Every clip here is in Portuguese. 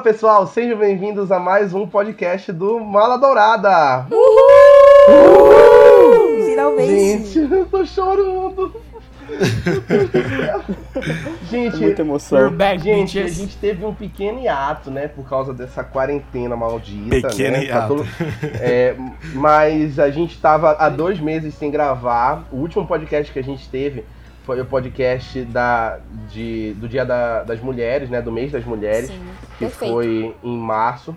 Fala pessoal, sejam bem-vindos a mais um podcast do Mala Dourada. Uhul! Finalmente. Gente, eu tô chorando. gente, muita emoção. Back, gente, bitches. a gente teve um pequeno hiato, né, por causa dessa quarentena maldita, pequeno né? Hiato. Todo... É, mas a gente tava há dois meses sem gravar. O último podcast que a gente teve foi o podcast da, de, do Dia da, das Mulheres, né? Do mês das mulheres, Sim, que perfeito. foi em março.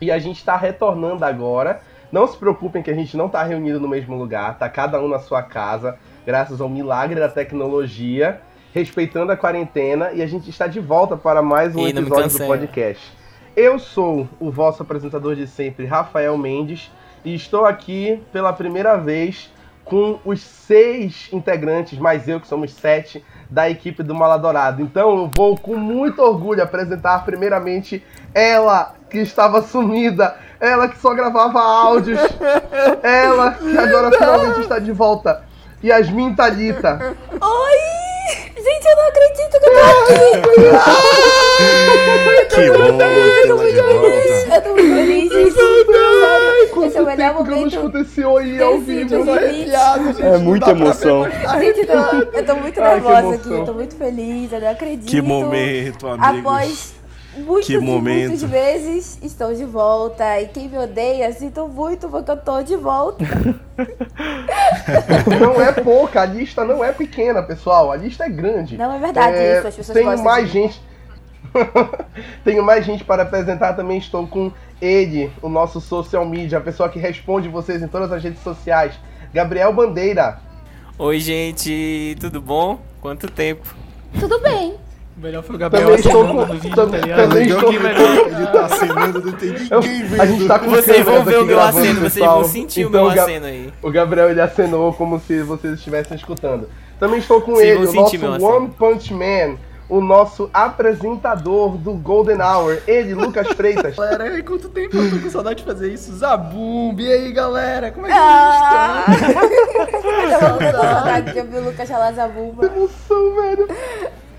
E a gente está retornando agora. Não se preocupem que a gente não está reunido no mesmo lugar, tá cada um na sua casa, graças ao milagre da tecnologia, respeitando a quarentena, e a gente está de volta para mais um me episódio do podcast. Eu sou o vosso apresentador de sempre, Rafael Mendes, e estou aqui pela primeira vez com os seis integrantes, mais eu que somos sete, da equipe do Maladourado. Então eu vou com muito orgulho apresentar primeiramente ela que estava sumida, ela que só gravava áudios, ela que agora finalmente está de volta, Yasmin Thalita. Oi! Gente, eu não acredito que eu tô aqui! Que bom Eu tô tê-la muito de volta. feliz! Eu tô muito feliz, gente! Sério, Esse é o melhor tempo que eu não momento. escutei oi ao vivo, do eu tô limite. arrepiado, gente. É muita emoção. Gente, eu tô, eu tô muito nervosa aqui, eu tô muito feliz, eu não acredito. Que momento, amigos. Após muitos Que e momento. muitos meses, estou de volta. E quem me odeia, sinto muito porque eu tô de volta. Não é pouca, a lista não é pequena, pessoal. A lista é grande. Não é verdade É, isso, as pessoas Tenho mais de- gente. Tenho mais gente para apresentar também. Estou com ele, o nosso social media, a pessoa que responde vocês em todas as redes sociais. Gabriel Bandeira. Oi, gente, tudo bom? Quanto tempo? Tudo bem. O melhor foi o Gabriel Também estou com. no vídeo, tam- tá ligado? também estou que com. ele tá acenando, não tem Eu- ninguém vendo. a gente tá com Vocês vão ver o meu aceno, vocês vão sentir o Então, meu Ga- aceno aí. O Gabriel ele acenou como se vocês estivessem escutando. Também estou com Vocês ele, o nosso meu One aceno. Punch Man, o nosso apresentador do Golden Hour, ele, Lucas Freitas. Galera, quanto tempo eu tô com saudade de fazer isso? Zabumba, e aí, galera? Como é que Ah! vocês estão? eu tô com saudade de ouvir o Lucas Chalazabumba. emoção, velho.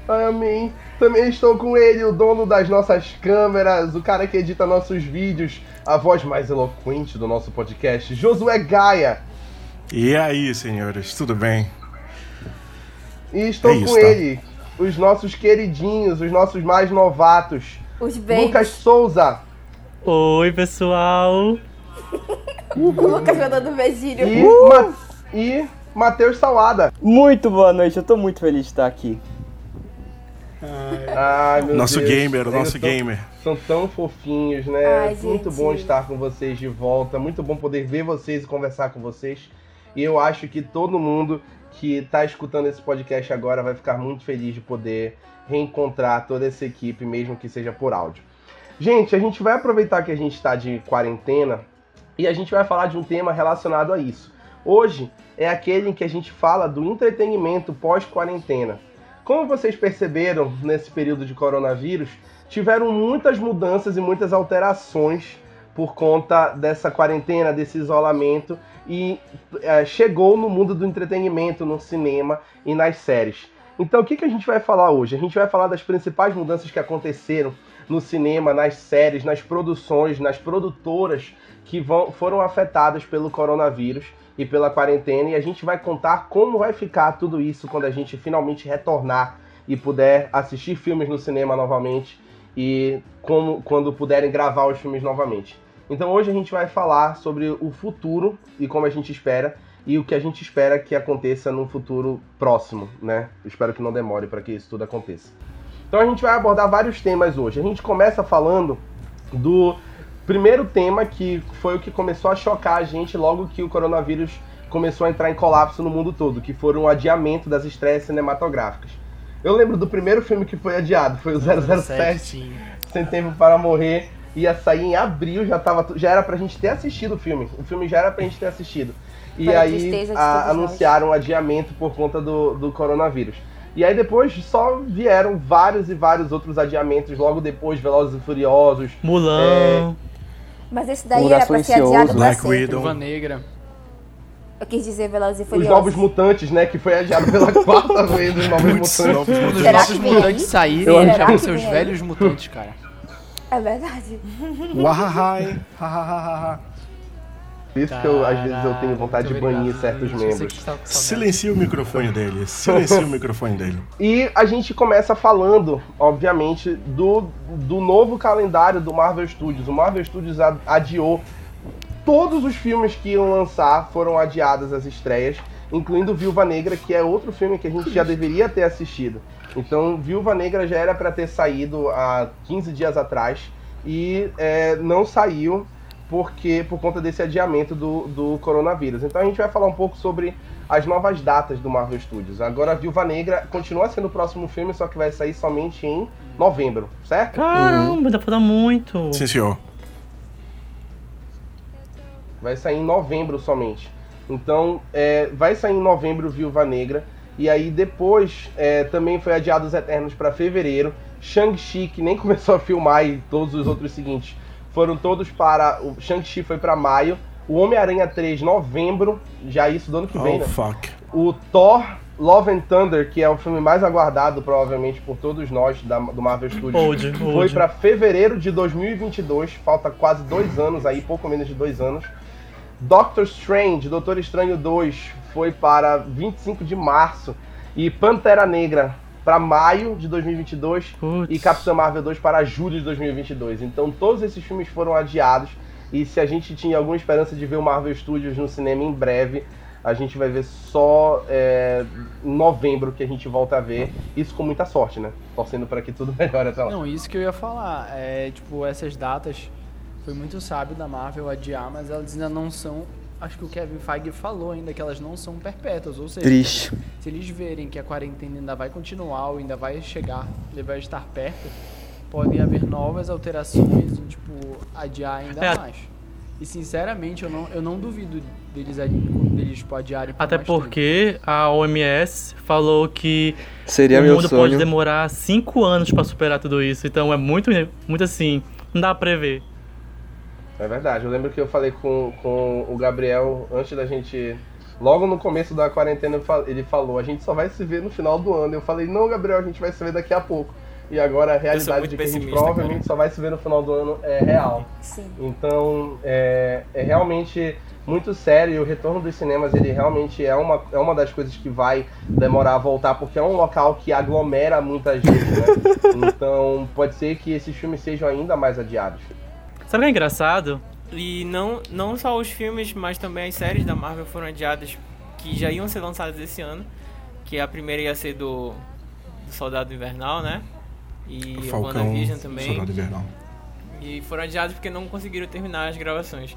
Amém. Também estou com ele, o dono das nossas câmeras, o cara que edita nossos vídeos, a voz mais eloquente do nosso podcast, Josué Gaia. E aí, senhores, tudo bem? E estou É isso, com tá? ele, os nossos queridinhos, os nossos mais novatos, Os. Lucas Souza Oi, pessoal. O Lucas mandando beijinho. e, Ma e Matheus Salada. Muito boa noite, eu tô muito feliz de estar aqui. Ai, meu Nosso Deus. gamer, o nosso são- gamer. São tão fofinhos, né? Ai, muito bom estar com vocês de volta. Muito bom poder ver vocês e conversar com vocês. E eu acho que todo mundo que tá escutando esse podcast agora vai ficar muito feliz de poder reencontrar toda essa equipe, mesmo que seja por áudio. Gente, a gente vai aproveitar que a gente está de quarentena e a gente vai falar de um tema relacionado a isso. Hoje é aquele em que a gente fala do entretenimento pós-quarentena. Como vocês perceberam nesse período de coronavírus, tiveram muitas mudanças e muitas alterações por conta dessa quarentena, desse isolamento e eh, chegou no mundo do entretenimento, no cinema e nas séries. Então, o que, que a gente vai falar hoje? A gente vai falar das principais mudanças que aconteceram no cinema, nas séries, nas produções, nas produtoras que vão, foram afetadas pelo coronavírus e pela quarentena. E a gente vai contar como vai ficar tudo isso quando a gente finalmente retornar e puder assistir filmes no cinema novamente e como, quando puderem gravar os filmes novamente. Então hoje a gente vai falar sobre o futuro e como a gente espera e o que a gente espera que aconteça num futuro próximo, né? Espero que não demore para que isso tudo aconteça. Então a gente vai abordar vários temas hoje. A gente começa falando do primeiro tema que foi o que começou a chocar a gente logo que o coronavírus começou a entrar em colapso no mundo todo, que foram o adiamento das estreias cinematográficas. Eu lembro do primeiro filme que foi adiado, foi o 007, sim. Sem Tempo para Morrer, ia sair em abril, já, tava, já era pra gente ter assistido o filme. O filme já era pra gente ter assistido. E aí a- nós. anunciaram o adiamento por conta do, do coronavírus. E aí depois só vieram vários e vários outros adiamentos, logo depois Velozes e Furiosos. Mulan. Mas esse daí era pra ser adiado pra Black sempre. Widow. Viúva Negra. Eu quis dizer Velozes e Os Furiosos. Novos Mutantes, né? Que foi adiado pela quarta vez, os Novos Mutantes. novos Quando os mutantes. Será nossos que vem mutantes aí? saírem, Eu eles já vão ser os velhos mutantes, cara. É verdade. Wahahai. Por isso que eu, às vezes eu tenho vontade de banir obrigado, certos membros. Silencia o microfone dele. Silencia o microfone dele. E a gente começa falando, obviamente, do, do novo calendário do Marvel Studios. O Marvel Studios adiou todos os filmes que iam lançar, foram adiadas as estreias, incluindo Viúva Negra, que é outro filme que a gente já deveria ter assistido. Então, Viúva Negra já era para ter saído há 15 dias atrás e é, não saiu porque por conta desse adiamento do, do coronavírus. Então a gente vai falar um pouco sobre as novas datas do Marvel Studios. Agora, Viúva Negra continua sendo o próximo filme, só que vai sair somente em novembro, certo? Caramba, dá pra dar muito. Sim, senhor. Vai sair em novembro somente. Então, é, vai sair em novembro Viúva Negra. E aí depois é, também foi adiado os Eternos para fevereiro. Shang-Chi, que nem começou a filmar, e todos os outros seguintes foram todos para. O Shang-Chi foi para maio. O Homem-Aranha 3, novembro. Já isso do ano que vem, Oh, né? fuck. O Thor Love and Thunder, que é o filme mais aguardado, provavelmente, por todos nós da- do Marvel Studios, Old, foi old. para fevereiro de 2022. Falta quase dois anos aí, pouco menos de dois anos. Doctor Strange, Doutor Estranho 2, foi para 25 de março. E Pantera Negra para maio de 2022 Putz. e Capitã Marvel 2 para julho de 2022. Então todos esses filmes foram adiados e se a gente tinha alguma esperança de ver o Marvel Studios no cinema em breve, a gente vai ver só é, em novembro que a gente volta a ver. Isso com muita sorte, né? Torcendo para que tudo melhore até lá. Não, isso que eu ia falar. É, tipo, essas datas foi muito sábio da Marvel adiar, mas elas ainda não são. Acho que o Kevin Feige falou ainda que elas não são perpétuas, ou seja, Triste. se eles verem que a quarentena ainda vai continuar ou ainda vai chegar, ele vai estar perto, podem haver novas alterações e, tipo, adiar ainda É. mais. E sinceramente, eu não, eu não duvido deles, adi- deles tipo, adiarem Até mais tempo. porque a OMS falou que Seria o meu mundo pode sonho. demorar 5 anos pra superar tudo isso. Então é muito, muito assim, não dá pra prever. É verdade. Eu lembro que eu falei com, com o Gabriel antes da gente. Logo no começo da quarentena, ele falou: a gente só vai se ver no final do ano. Eu falei: não, Gabriel, a gente vai se ver daqui a pouco. E agora a realidade de que a gente provavelmente só vai se ver no final do ano é real. Sim. Então é, é realmente muito sério. E o retorno dos cinemas ele realmente é uma, é uma das coisas que vai demorar a voltar, porque é um local que aglomera muita gente, né? Então pode ser que esses filmes sejam ainda mais adiados. Sabe o que é engraçado? E não, não só os filmes, mas também as séries da Marvel foram adiadas que já iam ser lançadas esse ano. Que a primeira ia ser do, do Soldado Invernal, né? E o Falcão, WandaVision também. Soldado Invernal. E foram adiados porque não conseguiram terminar as gravações.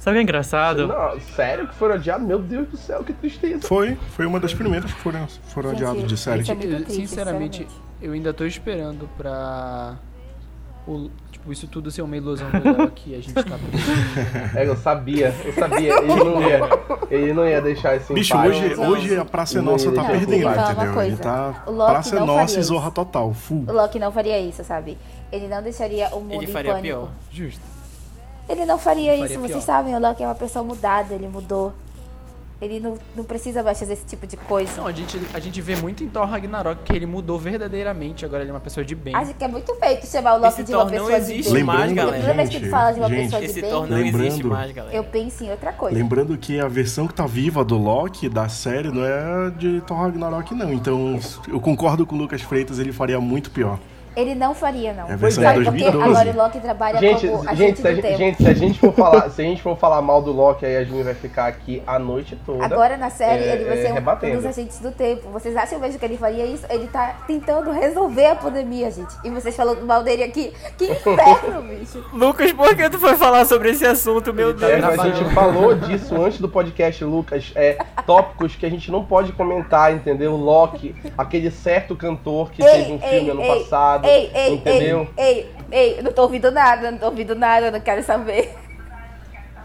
Sabe o que é engraçado? Não, sério que foram adiados? Meu Deus do céu, que tristeza. Foi, foi uma das primeiras que foram, foram Gente, adiadas de série. é triste, sinceramente, eu ainda tô esperando pra. O, tipo, isso tudo ser uma ilusão do Léo que a gente tá. É, eu sabia, eu sabia. Ele não ia, ele não ia deixar esse Bicho, empate. hoje, hoje a Praça é Nossa tá perdendo, entendeu? Ele tá O Loki Praça é não Nossa e isso. Zorra Total, full. O Loki não faria isso, sabe? Ele não deixaria o mundo Ele em faria pânico. pior. Justo. Ele não faria Ele isso, faria vocês pior. sabem, o Loki é uma pessoa mudada, ele mudou. Ele não, não precisa mais fazer esse tipo de coisa. Não, a gente, a gente vê muito em Thor Ragnarok que ele mudou verdadeiramente, agora ele é uma pessoa de bem. Acho que é muito feito chamar o Loki Esse de uma Thor não pessoa de existe bem. mais, Lembrando, galera. Toda vez que tu fala de uma gente, pessoa de Esse bem, Thor não Lembrando- existe mais, galera. eu penso em outra coisa. Lembrando que a versão que tá viva do Loki, da série, não é de Thor Ragnarok, não. Então, eu concordo com o Lucas Freitas, ele faria muito pior. Ele não faria, não. É a versão Sabe de por quê? 2012. Agora o Loki trabalha Gente, como agente gente, se a do gente, tempo. gente, se a gente for falar, se a gente for falar mal do Loki, aí a Yasmin vai ficar aqui a noite toda. Agora na série é, ele vai é, ser um, um dos agentes do tempo. Vocês acham mesmo que ele faria isso? Ele tá tentando resolver a pandemia, gente. E vocês falando mal dele aqui. Que inferno, bicho. Lucas, por que tu foi falar sobre esse assunto, meu É, Deus? mas a gente falou disso antes do podcast, Lucas. É, tópicos que a gente não pode comentar, entendeu? Loki, aquele certo cantor que fez um filme ano passado. Ei, ei, entendeu? ei, ei, ei, não tô ouvindo nada, não tô ouvindo nada, não quero saber.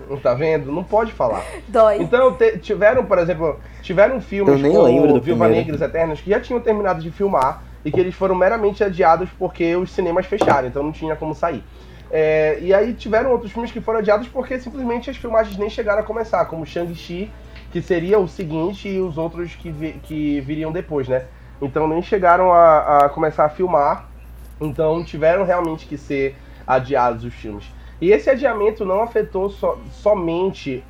Não tá vendo? Não pode falar. Dói. Então, tiveram, por exemplo, tiveram filmes Eu nem como lembro do Viúva primeiro. Negra e os Eternos que já tinham terminado de filmar e que eles foram meramente adiados porque os cinemas fecharam, então não tinha como sair. É, e aí tiveram outros filmes que foram adiados porque simplesmente as filmagens nem chegaram a começar, como Shang-Chi, que seria o seguinte, e os outros que, vi- que viriam depois, né? Então nem chegaram a, a começar a filmar, então tiveram realmente que ser adiados os filmes. E esse adiamento não afetou so, somente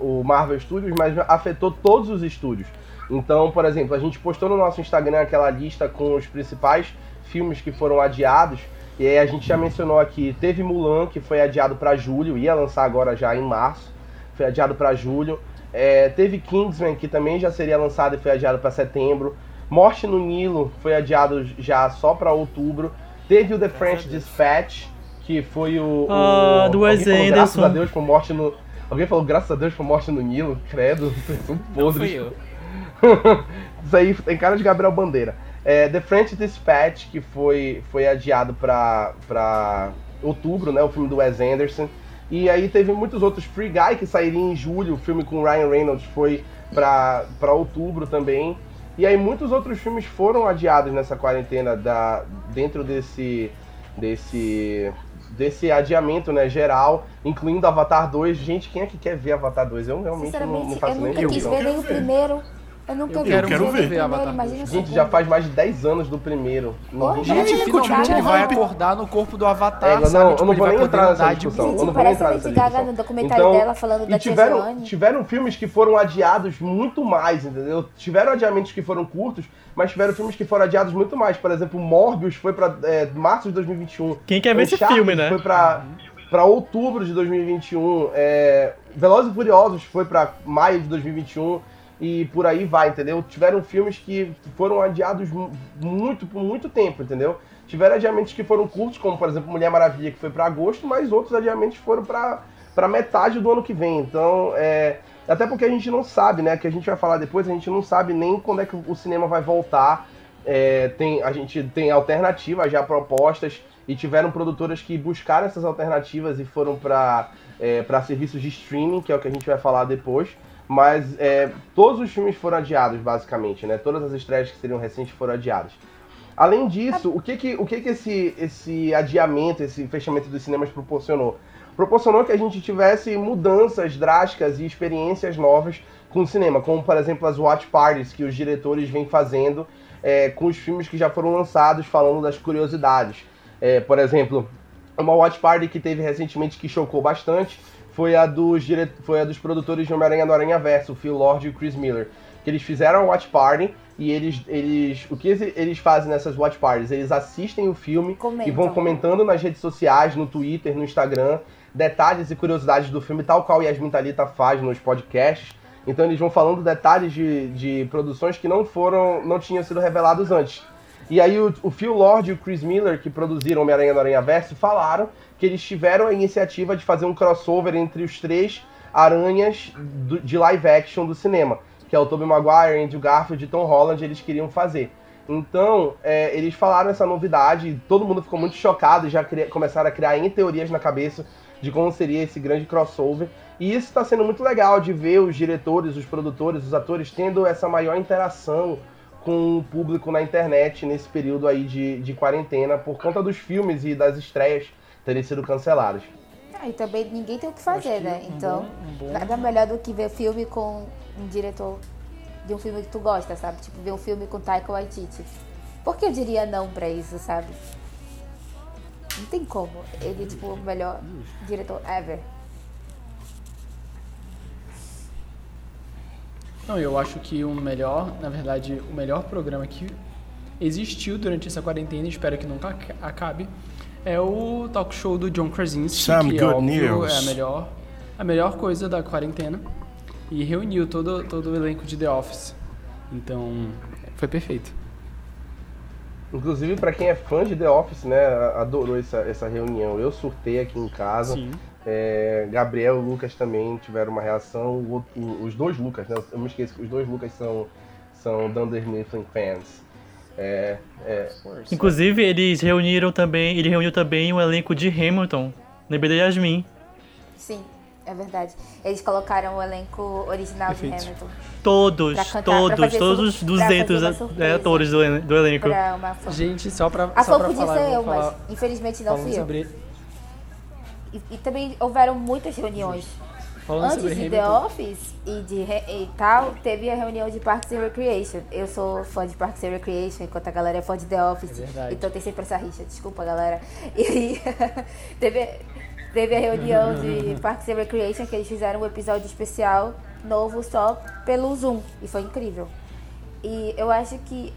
o Marvel Studios, mas afetou todos os estúdios. Então, por exemplo, a gente postou no nosso Instagram aquela lista com os principais filmes que foram adiados. E aí a gente já mencionou aqui, teve Mulan, que foi adiado para julho, ia lançar agora já em março, foi adiado para julho. É, teve Kingsman, que também já seria lançado e foi adiado para setembro. Morte no Nilo foi adiado já só para outubro. Teve o The French Dispatch, que foi o. Ah, o, do Wes Anderson. Graças a Deus por morte no. Alguém falou graças a Deus por morte no Nilo, credo, são Não podres. fui eu. Isso aí tem cara de Gabriel Bandeira. É, The French Dispatch, que foi, foi adiado pra, pra outubro, né? O filme do Wes Anderson. E aí teve muitos outros. Free Guy, que sairia em julho, o filme com Ryan Reynolds foi pra, pra outubro também. E aí muitos outros filmes foram adiados nessa quarentena da, dentro desse, desse, desse adiamento né, geral, incluindo Avatar 2. Gente, quem é que quer ver Avatar 2? Eu realmente não, não faço eu nem nunca Eu quis ver nem o primeiro. Eu nunca Eu vi quero o ver primeiro, Avatar Gente, segundo. já faz mais de 10 anos do primeiro. Ninguém- gente, Gente, finalmente ele vai Gaga. acordar no corpo do Avatar, É, não, sabe? eu Tipo, não ele vou nem entrar nessa discussão. Gente, eu não vou parece entrar nessa Gaga discussão. no documentário dela falando da tiveram, tiveram filmes que foram adiados muito mais, entendeu? Tiveram adiamentos que foram curtos, mas tiveram filmes que foram adiados muito mais. Por exemplo, Morbius foi pra é, março de 2021. Quem quer ver esse Uncharted filme, né? Foi pra, pra outubro de 2021. É, Velozes e Furiosos foi pra maio de 2021. E por aí vai, entendeu? Tiveram filmes que foram adiados mu- muito, por muito tempo, entendeu? Tiveram adiamentos que foram curtos, como por exemplo Mulher Maravilha, que foi pra agosto, mas outros adiamentos foram pra metade do ano que vem. Então, é, até porque a gente não sabe, né? Que a gente vai falar depois, a gente não sabe nem quando é que o cinema vai voltar. É, tem, a gente tem alternativas já propostas e tiveram produtoras que buscaram essas alternativas e foram para é, para serviços de streaming, que é o que a gente vai falar depois. Mas é, todos os filmes foram adiados, basicamente, né? Todas as estreias que seriam recentes foram adiadas. Além disso, o que que, o que, que esse, esse adiamento, esse fechamento dos cinemas proporcionou? Proporcionou que a gente tivesse mudanças drásticas e experiências novas com o cinema, como por exemplo as watch parties que os diretores vêm fazendo é, com os filmes que já foram lançados, falando das curiosidades. É, por exemplo, uma watch party que teve recentemente que chocou bastante foi a dos, dire... foi a dos produtores de Homem-Aranha no Aranha Verso, o Phil Lord e o Chris Miller. Que eles fizeram a watch party e eles, eles. O que eles fazem nessas watch parties? Eles assistem o filme Comentam. e vão comentando nas redes sociais, no Twitter, no Instagram, detalhes e curiosidades do filme, tal qual Yasmin Talita faz nos podcasts. Então eles vão falando detalhes de, de produções que não foram. não tinham sido revelados antes. E aí o, o Phil Lord e o Chris Miller, que produziram Homem-Aranha no Aranha Verso, falaram que eles tiveram a iniciativa de fazer um crossover entre os três aranhas do- de live action do cinema, que é o Tobey Maguire, Andrew Garfield e Tom Holland, eles queriam fazer. Então, é, eles falaram essa novidade e todo mundo ficou muito chocado e já começaram a criar N teorias na cabeça de como seria esse grande crossover. E isso está sendo muito legal de ver os diretores, os produtores, os atores tendo essa maior interação com o público na internet nesse período aí de, de quarentena por conta dos filmes e das estreias terem sido canceladas. Ah, e também ninguém tem o que fazer, que né? um Então, bom- um bom- nada melhor do que ver filme com um diretor de um filme que tu gosta, sabe? Tipo, ver um filme com Taika Waititi. Por que eu diria não pra isso, sabe? Não tem como. Ele é, tipo, o melhor diretor ever. Não, eu acho que o melhor, na verdade, o melhor programa que existiu durante essa quarentena, espero que nunca aca- acabe, é o talk show do John Krasinski, Some que good óbvio, news. é a melhor, a melhor coisa da quarentena. E reuniu todo, todo o elenco de The Office. Então, foi perfeito. Inclusive, pra quem é fã de The Office, né, adorou essa, essa reunião. Eu surtei aqui em casa. Sim. É, Gabriel e Lucas também tiveram uma reação. O outro- o- os dois Lucas, né? Eu me esqueço que os dois Lucas são, são Dunder Mifflin fans. É, é, Inclusive, eles reuniram também, ele reuniu também o elenco de Hamilton. Lembrei da Yasmin. Sim, é verdade. Eles colocaram o elenco original Perfeito. de Hamilton Todos, cantar, todos, todos os pra 200 fazer uma é, atores do, elen- do elenco. Gente, só pra, A só pra podia falar, ser vou eu, falar mas infelizmente não fui eu. sobre E, e também houveram muitas reuniões Falando Antes de The Office e, de, e tal, teve a reunião de Parks and Recreation. Eu sou fã de Parks and Recreation, enquanto a galera é fã de The Office. É então tem sempre essa rixa, desculpa galera. E aí teve, teve a reunião de Parks and Recreation que eles fizeram um episódio especial novo só pelo Zoom. E foi incrível. E eu acho que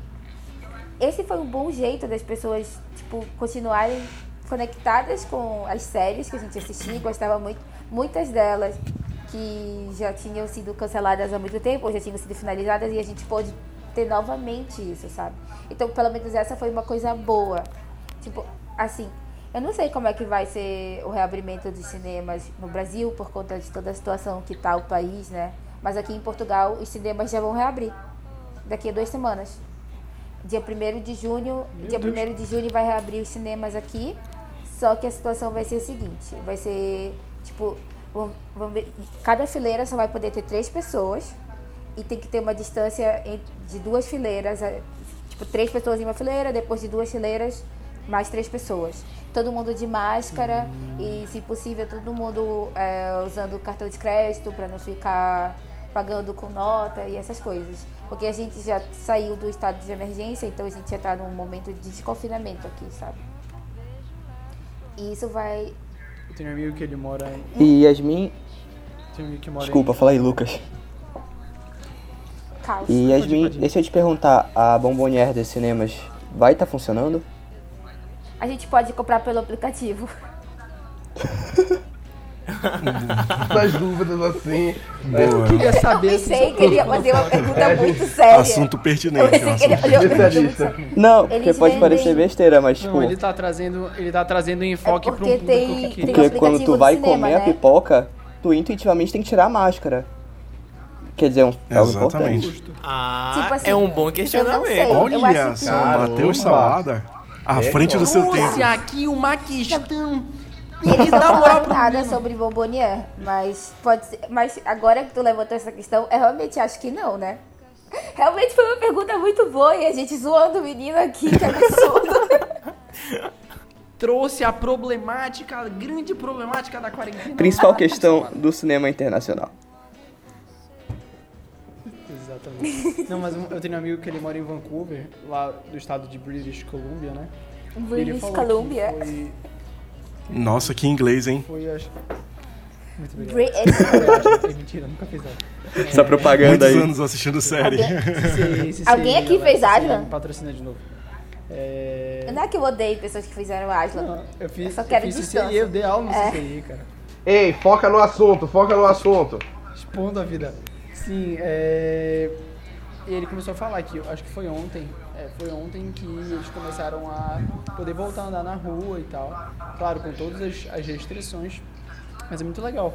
esse foi um bom jeito das pessoas, tipo, continuarem conectadas com as séries que a gente assistia e gostava muito. Muitas delas que já tinham sido canceladas há muito tempo, ou já tinham sido finalizadas, e a gente pôde ter novamente isso, sabe? Então, pelo menos essa foi uma coisa boa. Tipo, assim, eu não sei como é que vai ser o reabrimento dos cinemas no Brasil, por conta de toda a situação que tá o país, né? Mas aqui em Portugal, os cinemas já vão reabrir daqui a duas semanas. Dia 1 de junho, dia 1 de junho vai reabrir os cinemas aqui. Só que a situação vai ser a seguinte, vai ser tipo, vamos, ver, cada fileira só vai poder ter três pessoas e tem que ter uma distância de duas fileiras, eh, tipo, três pessoas em uma fileira, depois de duas fileiras, mais três pessoas. Todo mundo de máscara e, se possível, todo mundo eh, usando cartão de crédito para não ficar pagando com nota e essas coisas. Porque a gente já saiu do estado de emergência, então a gente já está num momento de desconfinamento aqui, sabe? E isso vai. eu tenho um amigo que ele mora em. E Yasmin. Tem um amigo que mora Desculpa, em, fala aí, Lucas. Caos. E Yasmin, pode ir. deixa eu te perguntar, a Bombonière dos cinemas vai estar funcionando? A gente pode comprar pelo aplicativo. Das dúvidas assim. Eu queria Eu saber pensei se que ele ia fazer uma pergunta É, muito séria. Assunto Eu pertinente. pensei que ele ia assunto fazer uma pergunta muito. Não, porque Eles pode vendem- parecer besteira, mas tipo. Não, ele tá trazendo, ele tá trazendo enfoque É para um porque público tem- que tem. Porque aplicativo quando tu vai cinema, comer a né? pipoca, tu intuitivamente tem que tirar a máscara. Quer dizer, é um é Exatamente. Ah, Tipo assim, é um bom eu questionamento. Eu Olha acho que- só. Matheus Salada. À É, frente do seu Trouxe tempo. aqui uma questão. Eles não moral pro nada menino. sobre Bombonier, mas pode ser, mas agora que tu levantou essa questão, eu realmente acho que não, né? Realmente foi uma pergunta muito boa e a gente zoando o menino aqui, que absurdo. Trouxe a problemática, a grande problemática da quarentena. Principal questão do cinema internacional. Exatamente. Não, mas eu tenho um amigo que ele mora em Vancouver, lá do estado de British Columbia, né? British Columbia. Nossa, que inglês, hein? foi acho... Muito obrigado. Bri- mentira, nunca fiz nada. Essa propaganda Muitos aí. anos assistindo série. Alguém- aqui fez? Me patrocina de novo. É... Não é que eu odeio pessoas que fizeram Aslan. Não, eu fiz, Eu só quero eu fiz. CCI, eu dei aula no É. CCI, cara. Ei, foca no assunto, foca no assunto. Expondo a vida. Sim, é... E ele começou a falar que, acho que foi ontem, é, foi ontem que eles começaram a poder voltar a andar na rua e tal. Claro, com todas as, as restrições, mas é muito legal.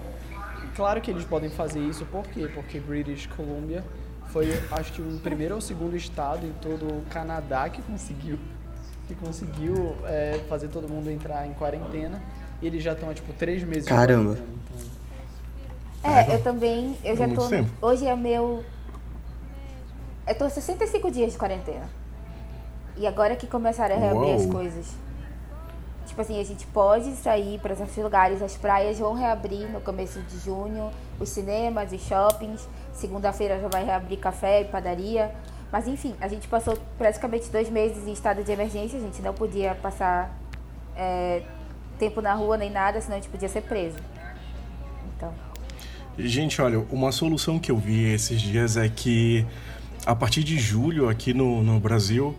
Claro que eles podem fazer isso, por quê? Porque British Columbia foi, acho que, o primeiro ou segundo estado em todo o Canadá que conseguiu, que conseguiu é, fazer todo mundo entrar em quarentena. E eles já estão há, tipo, três meses Caramba. Então, É, eu também, eu já tô, tempo. hoje é meu, eu tô 65 dias de quarentena. E agora que começaram a reabrir as Uou. coisas. Tipo assim, a gente pode sair para esses lugares, as praias vão reabrir no começo de junho, os cinemas, os shoppings. Segunda-feira já vai reabrir café e padaria. Mas enfim, a gente passou praticamente dois meses em estado de emergência, a gente não podia passar é, tempo na rua nem nada, senão a gente podia ser preso. Então. Gente, olha, uma solução que eu vi esses dias é que a partir de julho aqui no, no Brasil,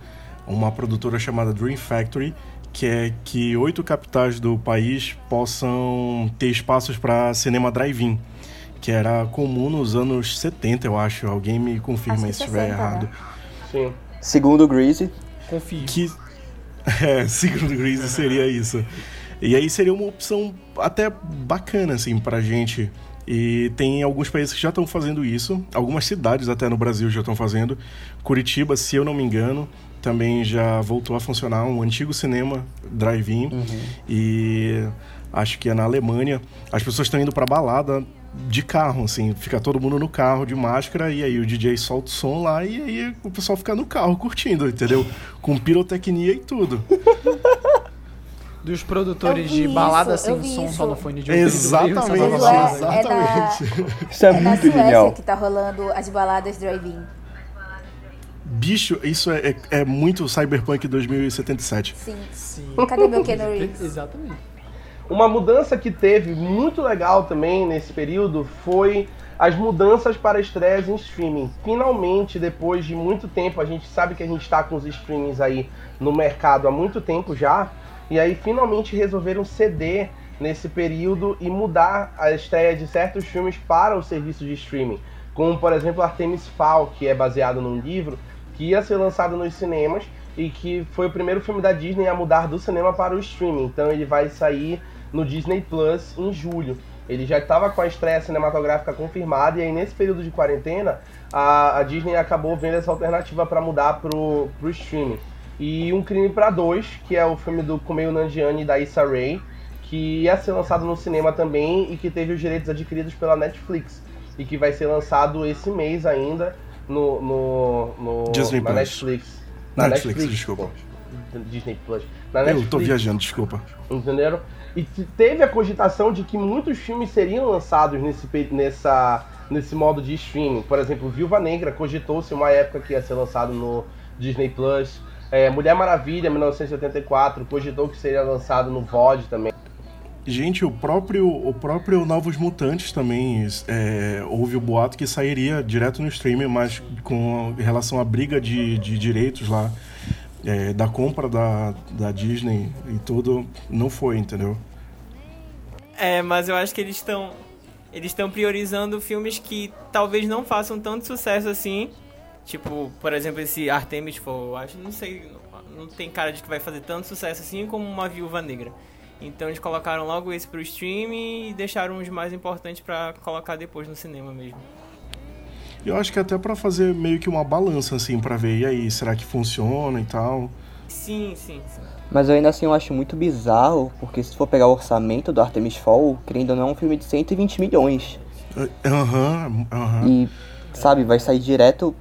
uma produtora chamada Dream Factory quer que oito capitais do país possam ter espaços para cinema drive-in, que era comum nos anos 70, eu acho. Alguém me confirma que se estiver 60, errado. né? Sim. Segundo o Greasy, confio. Que, é, segundo Greasy seria isso. E aí seria uma opção até bacana, assim, pra gente. E tem alguns países que já estão fazendo isso, algumas cidades até no Brasil já estão fazendo. Curitiba, se eu não me engano, também já voltou a funcionar um antigo cinema drive-in. E acho que é na Alemanha. As pessoas estão indo pra balada de carro, assim, fica todo mundo no carro de máscara e aí o DJ solta o som lá e aí o pessoal fica no carro curtindo, entendeu? Com pirotecnia e tudo. dos produtores de balada isso, sem vi som, isso. só no fone de ouvido. Exatamente, essa é, é, na, Isso é, é na muito Suécia genial. que tá rolando as baladas drive-in. Bicho, isso é, é, é muito Cyberpunk 2077. Sim. Sim. Cadê meu Keanu Reeves? Exatamente. Uma mudança que teve muito legal também nesse período foi as mudanças para estreias em streaming. Finalmente, depois de muito tempo, a gente sabe que a gente está com os streamings aí no mercado há muito tempo já, e aí finalmente resolveram ceder nesse período e mudar a estreia de certos filmes para o serviço de streaming. Como, por exemplo, Artemis Fowl, que é baseado num livro que ia ser lançado nos cinemas e que foi o primeiro filme da Disney a mudar do cinema para o streaming. Então ele vai sair no Disney Plus em julho. Ele já estava com a estreia cinematográfica confirmada e aí nesse período de quarentena a, a Disney acabou vendo essa alternativa para mudar pro, pro streaming. E Um Crime para Dois, que é o filme do Kumail Nanjiani e da Issa Rae, que ia ser lançado no cinema também e que teve os direitos adquiridos pela Netflix e que vai ser lançado esse mês ainda no, no, no Disney na Plus. Netflix. Na Netflix, desculpa. pô. Disney Plus. Na Eu Netflix. tô viajando, desculpa. Entenderam? E te- teve a cogitação de que muitos filmes seriam lançados nesse, nessa, nesse modo de streaming. Por exemplo, Viúva Negra cogitou-se uma época que ia ser lançado no Disney Plus. É, Mulher Maravilha, 1984, cogitou que seria lançado no VOD também. Gente, o próprio, o próprio Novos Mutantes também é, houve o boato que sairia direto no streaming, mas com relação à briga de, de direitos lá, é, da compra da, da Disney e tudo, não foi, entendeu? É, mas eu acho que eles estão eles estão priorizando filmes que talvez não façam tanto sucesso assim. Tipo, por exemplo, esse Artemis Fowl, acho, não sei, não tem cara de que vai fazer tanto sucesso assim como uma Viúva Negra. Então eles colocaram logo esse pro streaming e deixaram os mais importantes pra colocar depois no cinema mesmo. Eu acho que até pra fazer meio que uma balança, assim, pra ver, e aí, será que funciona e tal? Sim, sim, sim. Mas eu ainda assim eu acho muito bizarro, porque se for pegar o orçamento do Artemis Fowl, querendo ou não, é um filme de 120 milhões. Aham, aham. E, sabe, vai sair direto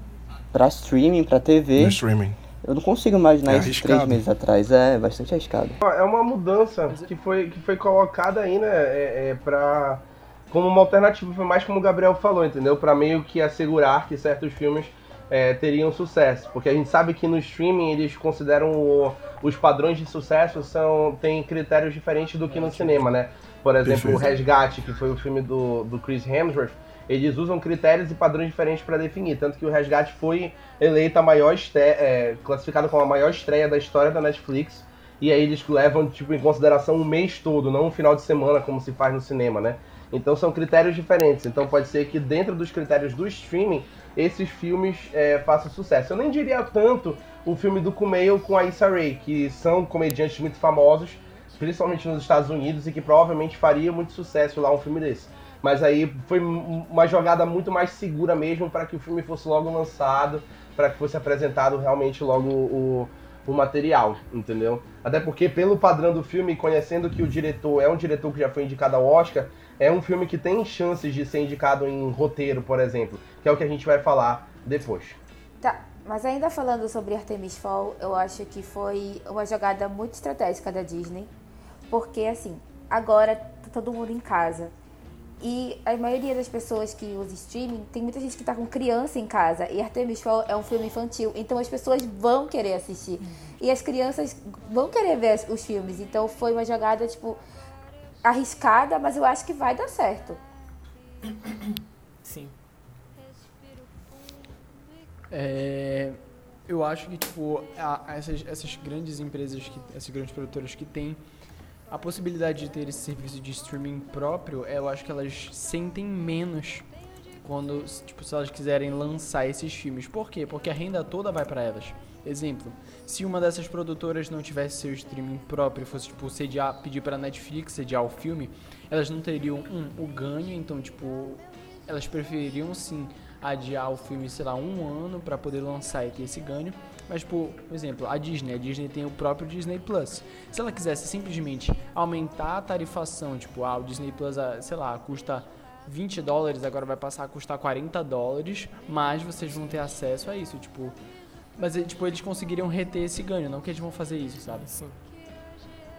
pra streaming, pra TV. No streaming. Eu não consigo imaginar É isso arriscado. três meses atrás. É, bastante arriscado. É uma mudança que foi, que foi colocada aí, né, é, é pra, como uma alternativa, foi mais como o Gabriel falou, entendeu? Pra meio que assegurar que certos filmes é, teriam sucesso. Porque a gente sabe que no streaming eles consideram o- os padrões de sucesso são tem critérios diferentes do que no cinema, né? Por exemplo, o. Resgate, que foi o filme do, do Chris Hemsworth, eles usam critérios e padrões diferentes para definir. Tanto que o Resgate foi eleita a maior este- é, classificado como a maior estreia da história da Netflix. E aí eles levam tipo, em consideração o mês todo, não um final de semana como se faz no cinema, né? Então são critérios diferentes. Então pode ser que dentro dos critérios do streaming, esses filmes é, façam sucesso. Eu nem diria tanto o filme do Kumail com a Issa Rae, que são comediantes muito famosos, principalmente nos Estados Unidos, e que provavelmente faria muito sucesso lá um filme desse. Mas aí foi um- uma jogada muito mais segura mesmo para que o filme fosse logo lançado, para que fosse apresentado realmente logo o, o material, entendeu? Até porque pelo padrão do filme, conhecendo que o diretor é um diretor que já foi indicado ao Oscar, é um filme que tem chances de ser indicado em roteiro, por exemplo, que é o que a gente vai falar depois. Tá, mas ainda falando sobre Artemis Fowl, eu acho que foi uma jogada muito estratégica da Disney, porque assim, agora tá todo mundo em casa. E a maioria das pessoas que usa streaming, tem muita gente que tá com criança em casa. E Artemis Fowl é um filme infantil, então as pessoas vão querer assistir. E as crianças vão querer ver os filmes. Então foi uma jogada, tipo, arriscada, mas eu acho que vai dar certo. Sim. É, eu acho que, tipo, a essas, essas grandes empresas, que, essas grandes produtoras que têm a possibilidade de ter esse serviço de streaming próprio, eu acho que elas sentem menos quando, tipo, se elas quiserem lançar esses filmes. Por quê? Porque a renda toda vai para elas. Exemplo, se uma dessas produtoras não tivesse seu streaming próprio, fosse, tipo, sediar, pedir para Netflix sediar o filme, elas não teriam, um, o ganho, então, tipo, elas prefeririam sim adiar o filme, sei lá, um ano para poder lançar e ter esse ganho. Mas, por exemplo, a Disney, a Disney tem o próprio Disney Plus. Se ela quisesse simplesmente aumentar a tarifação, tipo, ah, o Disney Plus, ah, sei lá, custa 20 dólares, agora vai passar a custar 40 dólares, mas vocês vão ter acesso a isso, tipo. Mas, eh, tipo, eles conseguiriam reter esse ganho, não que eles vão fazer isso, sabe? Sim.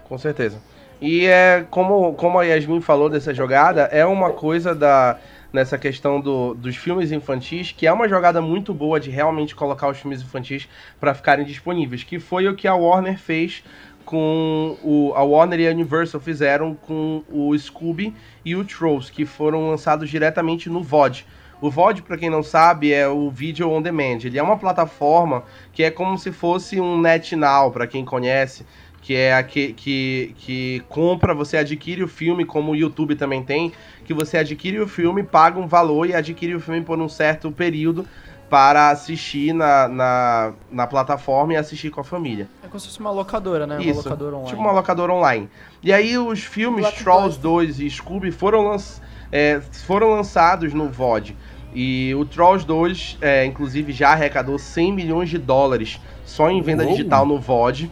Com certeza. E é como, como a Yasmin falou dessa jogada, é uma coisa da nessa questão do, dos filmes infantis, que é uma jogada muito boa de realmente colocar os filmes infantis para ficarem disponíveis, que foi o que a Warner fez com o a Warner e a Universal fizeram com o Scooby e o Trolls, que foram lançados diretamente no VOD. O VOD, para quem não sabe, é o Video On Demand. Ele é uma plataforma que é como se fosse um NetNow, para quem conhece, que é a que, que, que compra, você adquire o filme, como o YouTube também tem, que você adquire o filme, paga um valor e adquire o filme por um certo período para assistir na, na, na plataforma e assistir com a família. É como se fosse uma locadora, né? Isso, uma locadora online. tipo uma locadora online. E aí os filmes Trolls 2 e Scooby foram, lan é, foram lançados no VOD. E o Trolls 2, é, inclusive, já arrecadou 100 milhões de dólares só em venda Uou. digital no VOD.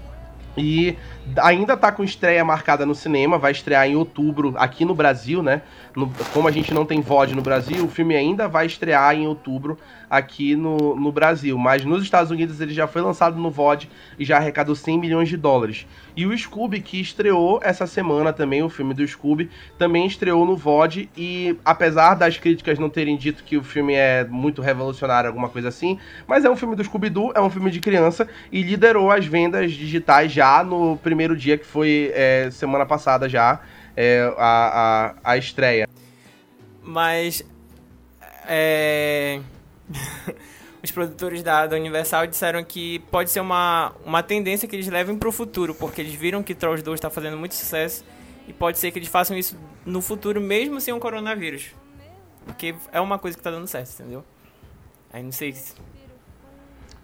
E ainda tá com estreia marcada no cinema, vai estrear em outubro aqui no Brasil, né? No- como a gente não tem VOD no Brasil, o filme ainda vai estrear em outubro aqui no, no Brasil. Mas nos Estados Unidos ele já foi lançado no VOD e já arrecadou 100 milhões de dólares. E o Scooby, que estreou essa semana também, o filme do Scooby, também estreou no VOD. E apesar das críticas não terem dito que o filme é muito revolucionário, alguma coisa assim, mas é um filme do Scooby-Doo, é um filme de criança e liderou as vendas digitais já no primeiro dia, que foi é, semana passada já, é, a, a, a estreia. Mas. É. Os produtores da, da Universal disseram que pode ser uma, uma tendência que eles levem pro futuro, porque eles viram que Trolls 2 está fazendo muito sucesso e pode ser que eles façam isso no futuro mesmo sem o coronavírus. Porque é uma coisa que tá dando certo, entendeu? Aí não sei se.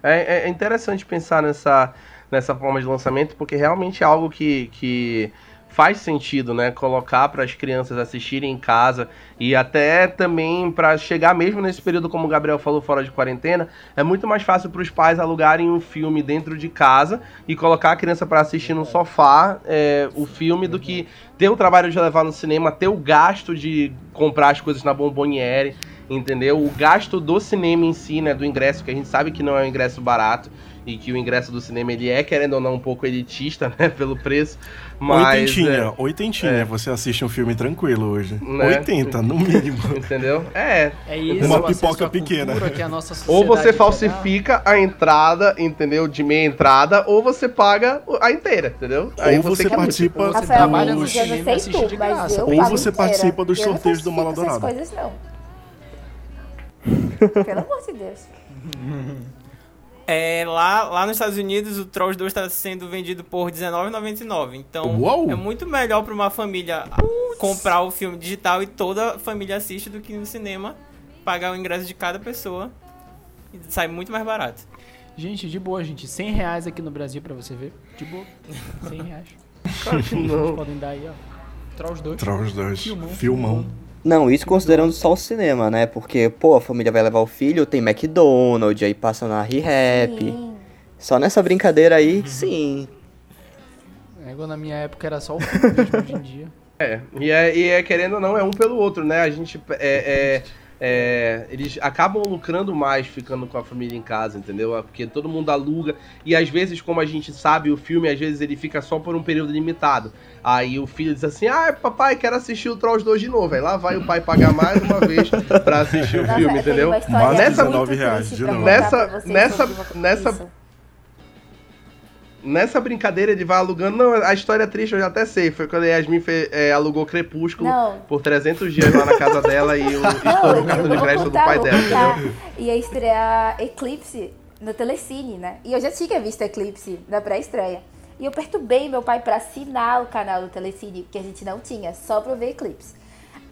É, é interessante pensar nessa, nessa forma de lançamento, porque realmente é algo que, que faz sentido, né? Colocar para as crianças assistirem em casa e até também para chegar mesmo nesse período, como o Gabriel falou, fora de quarentena, é muito mais fácil para os pais alugarem um filme dentro de casa e colocar a criança para assistir no sofá é, o filme do que ter o trabalho de levar no cinema, ter o gasto de comprar as coisas na bomboniere entendeu? O gasto do cinema em si, né, do ingresso, que a gente sabe que não é um ingresso barato e que o ingresso do cinema ele é, querendo ou não, um pouco elitista, né, pelo preço, mas... oitentinha, é, oitentinha. é. Você assiste um filme tranquilo hoje. Né? 80, no mínimo. entendeu? É, É isso, Uma pipoca pequena. que a nossa ou você falsifica a entrada, entendeu, de meia entrada, ou você paga a inteira, entendeu? Ou você que- participa Você Rafael, trabalha eu no cinema e de graça. Ou você inteira. participa dos Eu sorteios do falsifico essas coisas não. Pelo amor de Deus. É, lá, lá nos Estados Unidos, o Trolls 2 está sendo vendido por R$19,99. Então, Uau! é muito melhor para uma família comprar o filme digital e toda a família assiste do que no cinema, pagar o ingresso de cada pessoa e sai muito mais barato. Gente, de boa, gente. 100 reais aqui no Brasil pra você ver. De boa. 100 reais. Claro que não. Podem dar aí, ó. Trolls 2. Trolls 2. Filmão. Filmão. Não, isso considerando só o cinema, né? Porque, pô, a família vai levar o filho, tem McDonald's, aí passa na ReHap. Sim. Só nessa brincadeira aí, sim. É, igual na minha época era só o filme mesmo hoje em dia. É, e é, e é querendo ou não, é um pelo outro, né? A gente é, é, é, eles acabam lucrando mais ficando com a família em casa, entendeu? Porque todo mundo aluga e às vezes, como a gente sabe, o filme às vezes ele fica só por um período limitado. Aí o filho diz assim: "Ah, papai, quero assistir o Trolls 2 de novo". Aí lá vai o pai pagar mais uma vez pra assistir o Nossa, filme, entendeu? Mais Nessa- muito 19 reais, de novo. Nessa- nessa- nessa-. Nessa brincadeira ele vai alugando. Não, a história é triste eu já até sei. Foi quando a Yasmin fe- é, alugou Crepúsculo Não. por 300 dias lá na casa dela e o estourou o cartão de crédito do pai vou dela, entendeu? Ia estrear Eclipse no Telecine, né? E eu já tinha visto Eclipse na pré-estreia. E eu perturbei meu pai pra assinar o canal do Telecine, que a gente não tinha, só pra eu ver Eclipse.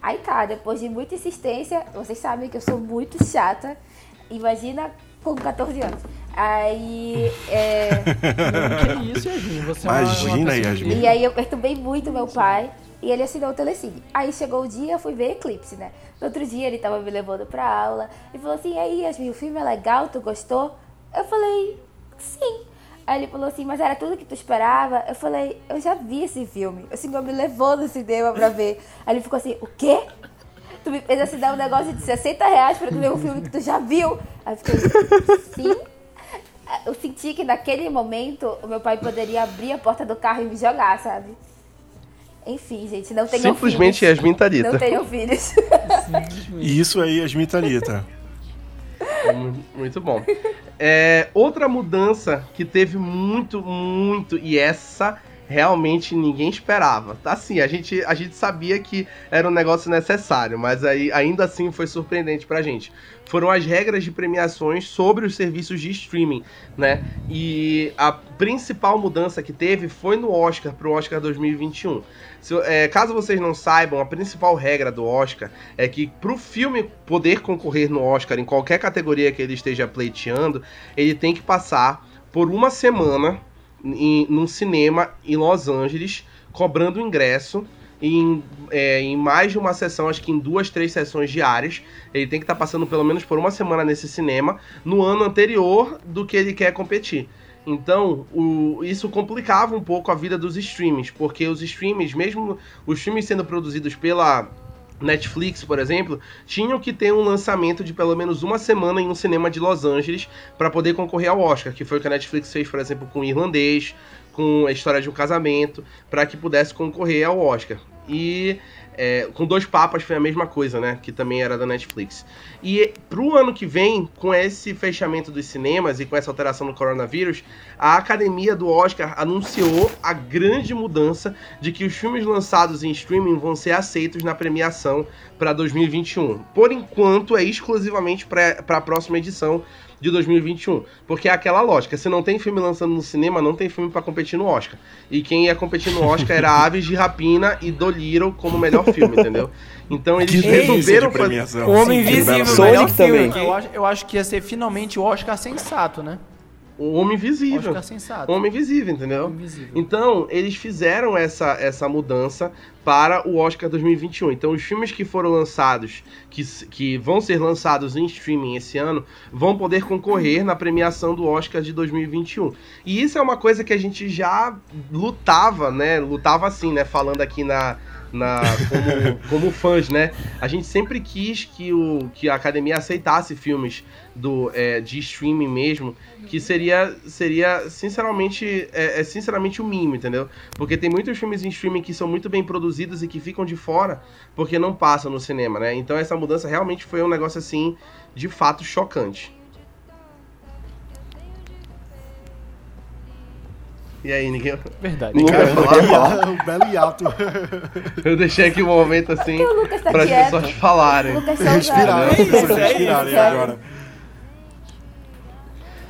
Aí tá, depois de muita insistência, vocês sabem que eu sou muito chata. Imagina com 14 anos. Aí. É... que isso, Yasmin? Você é Imagina, Yasmin. E aí eu perturbei muito meu pai e ele assinou o Telecine. Aí chegou o dia, eu fui ver Eclipse, né? No outro dia ele tava me levando pra aula e falou assim: "E aí, Yasmin, o filme é legal, tu gostou?" Eu falei: "Sim". Aí ele falou assim: "Mas era tudo que tu esperava?" Eu falei: "Eu já vi esse filme. O senhor me levou no cinema pra ver". Aí ele ficou assim: "O quê?" Tu me fez assinar um negócio de 60 reais pra tu ver um filme que tu já viu. Aí eu fiquei, sim. Eu senti que naquele momento o meu pai poderia abrir a porta do carro e me jogar, sabe? Enfim, gente, não tenham Simplesmente filhos. Yasmin Talita. Não tenham filhos. E isso aí, Yasmin Thalita. Mu- Muito bom. É, outra mudança que teve muito, muito, e essa realmente ninguém esperava. Tá assim, a gente, a gente sabia que era um negócio necessário, mas aí ainda assim foi surpreendente pra gente. Foram as regras de premiações sobre os serviços de streaming, né? E a principal mudança que teve foi no Oscar, pro Oscar 2021. Se, é, caso vocês não saibam, a principal regra do Oscar é que pro filme poder concorrer no Oscar em qualquer categoria que ele esteja pleiteando, ele tem que passar por uma semana em, num cinema em Los Angeles, cobrando ingresso em, é, em mais de uma sessão, acho que em duas, três sessões diárias. Ele tem que estar passando pelo menos por uma semana nesse cinema no ano anterior do que ele quer competir. Então, o- isso complicava um pouco a vida dos streams, porque os streams, mesmo os filmes sendo produzidos pela Netflix, por exemplo, tinham que ter um lançamento de pelo menos uma semana em um cinema de Los Angeles para poder concorrer ao Oscar, que foi o que a Netflix fez, por exemplo, com o Irlandês, com a história de um casamento, para que pudesse concorrer ao Oscar. E é, com Dois Papas foi a mesma coisa, né? Que também era da Netflix. E pro ano que vem, com esse fechamento dos cinemas e com essa alteração do coronavírus, a academia do Oscar anunciou a grande mudança de que os filmes lançados em streaming vão ser aceitos na premiação para 2021. Por enquanto, é exclusivamente para a próxima edição de 2021. Porque é aquela lógica: se não tem filme lançando no cinema, não tem filme para competir no Oscar. E quem ia competir no Oscar era Aves de Rapina e Dolittle como melhor filme, entendeu? Então eles Que resolveram fazer. premiação. O Homem Invisível, bela- melhor Sonic filme. também. Eu acho, eu acho que ia ser finalmente o Oscar sensato, né? O Homem Invisível. Oscar sensato. O Homem Invisível, entendeu? Invisível. Então, eles fizeram essa, essa mudança para o Oscar 2021. Então, os filmes que foram lançados, que, que vão ser lançados em streaming esse ano, vão poder concorrer na premiação do Oscar de 2021. E isso é uma coisa que a gente já lutava, né? Lutava assim, né? Falando aqui na. Na, como, como fãs, né? A gente sempre quis que, o, que a academia aceitasse filmes do, é, de streaming mesmo, que seria, seria sinceramente, é, é sinceramente o mínimo, entendeu? Porque tem muitos filmes em streaming que são muito bem produzidos e que ficam de fora porque não passam no cinema, né? Então essa mudança realmente foi um negócio assim, de fato chocante. E aí, ninguém. Verdade. Ninguém vai falar? um belo hiato. Eu deixei aqui um momento assim tá para as pessoas falarem. O Lucas só Respirar, usava- as pessoas respirarem agora.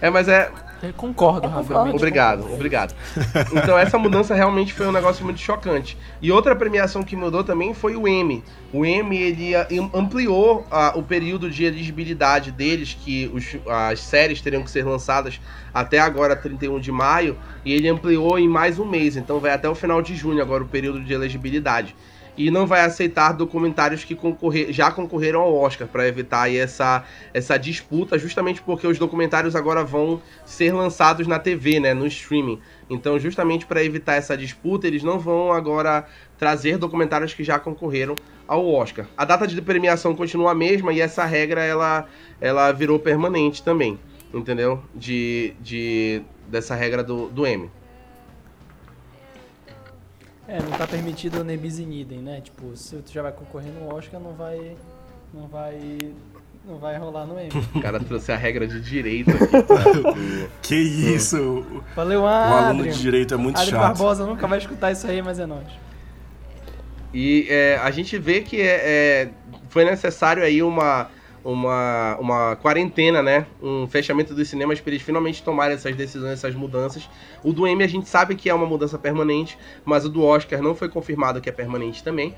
É, mas é, Eu concordo, Eu Rafa. concordo. Obrigado, obrigado. Então essa mudança realmente foi um negócio muito chocante. E outra premiação que mudou também foi o Emmy. O Emmy ele ah, am- ampliou ah, o período de elegibilidade deles, que os- as séries teriam que ser lançadas até agora, 31 de maio, e ele ampliou em mais um mês. Então vai até o final de junho agora o período de elegibilidade. E não vai aceitar documentários que concorrer, já concorreram ao Oscar, para evitar essa, essa disputa, justamente porque os documentários agora vão ser lançados na TV, né, no streaming. Então, justamente para evitar essa disputa, eles não vão agora trazer documentários que já concorreram ao Oscar. A data de premiação continua a mesma e essa regra ela, ela virou permanente também, entendeu? De, de dessa regra do, do M. É, não tá permitido o nebis in idem, né? Tipo, se tu já vai concorrer no Oscar, não vai. Não vai. Não vai rolar no M. O cara trouxe a regra de direito aqui. Pra... Que isso? Valeu, O aluno Adrian. de direito é muito Adrian chato. Barbosa nunca vai escutar isso aí, mas é nóis. E é, a gente vê que é, é, foi necessário aí uma, uma, uma quarentena, né? Um fechamento dos cinemas para eles finalmente tomarem essas decisões, essas mudanças. O do Emmy a gente sabe que é uma mudança permanente, mas o do Oscar não foi confirmado que é permanente também.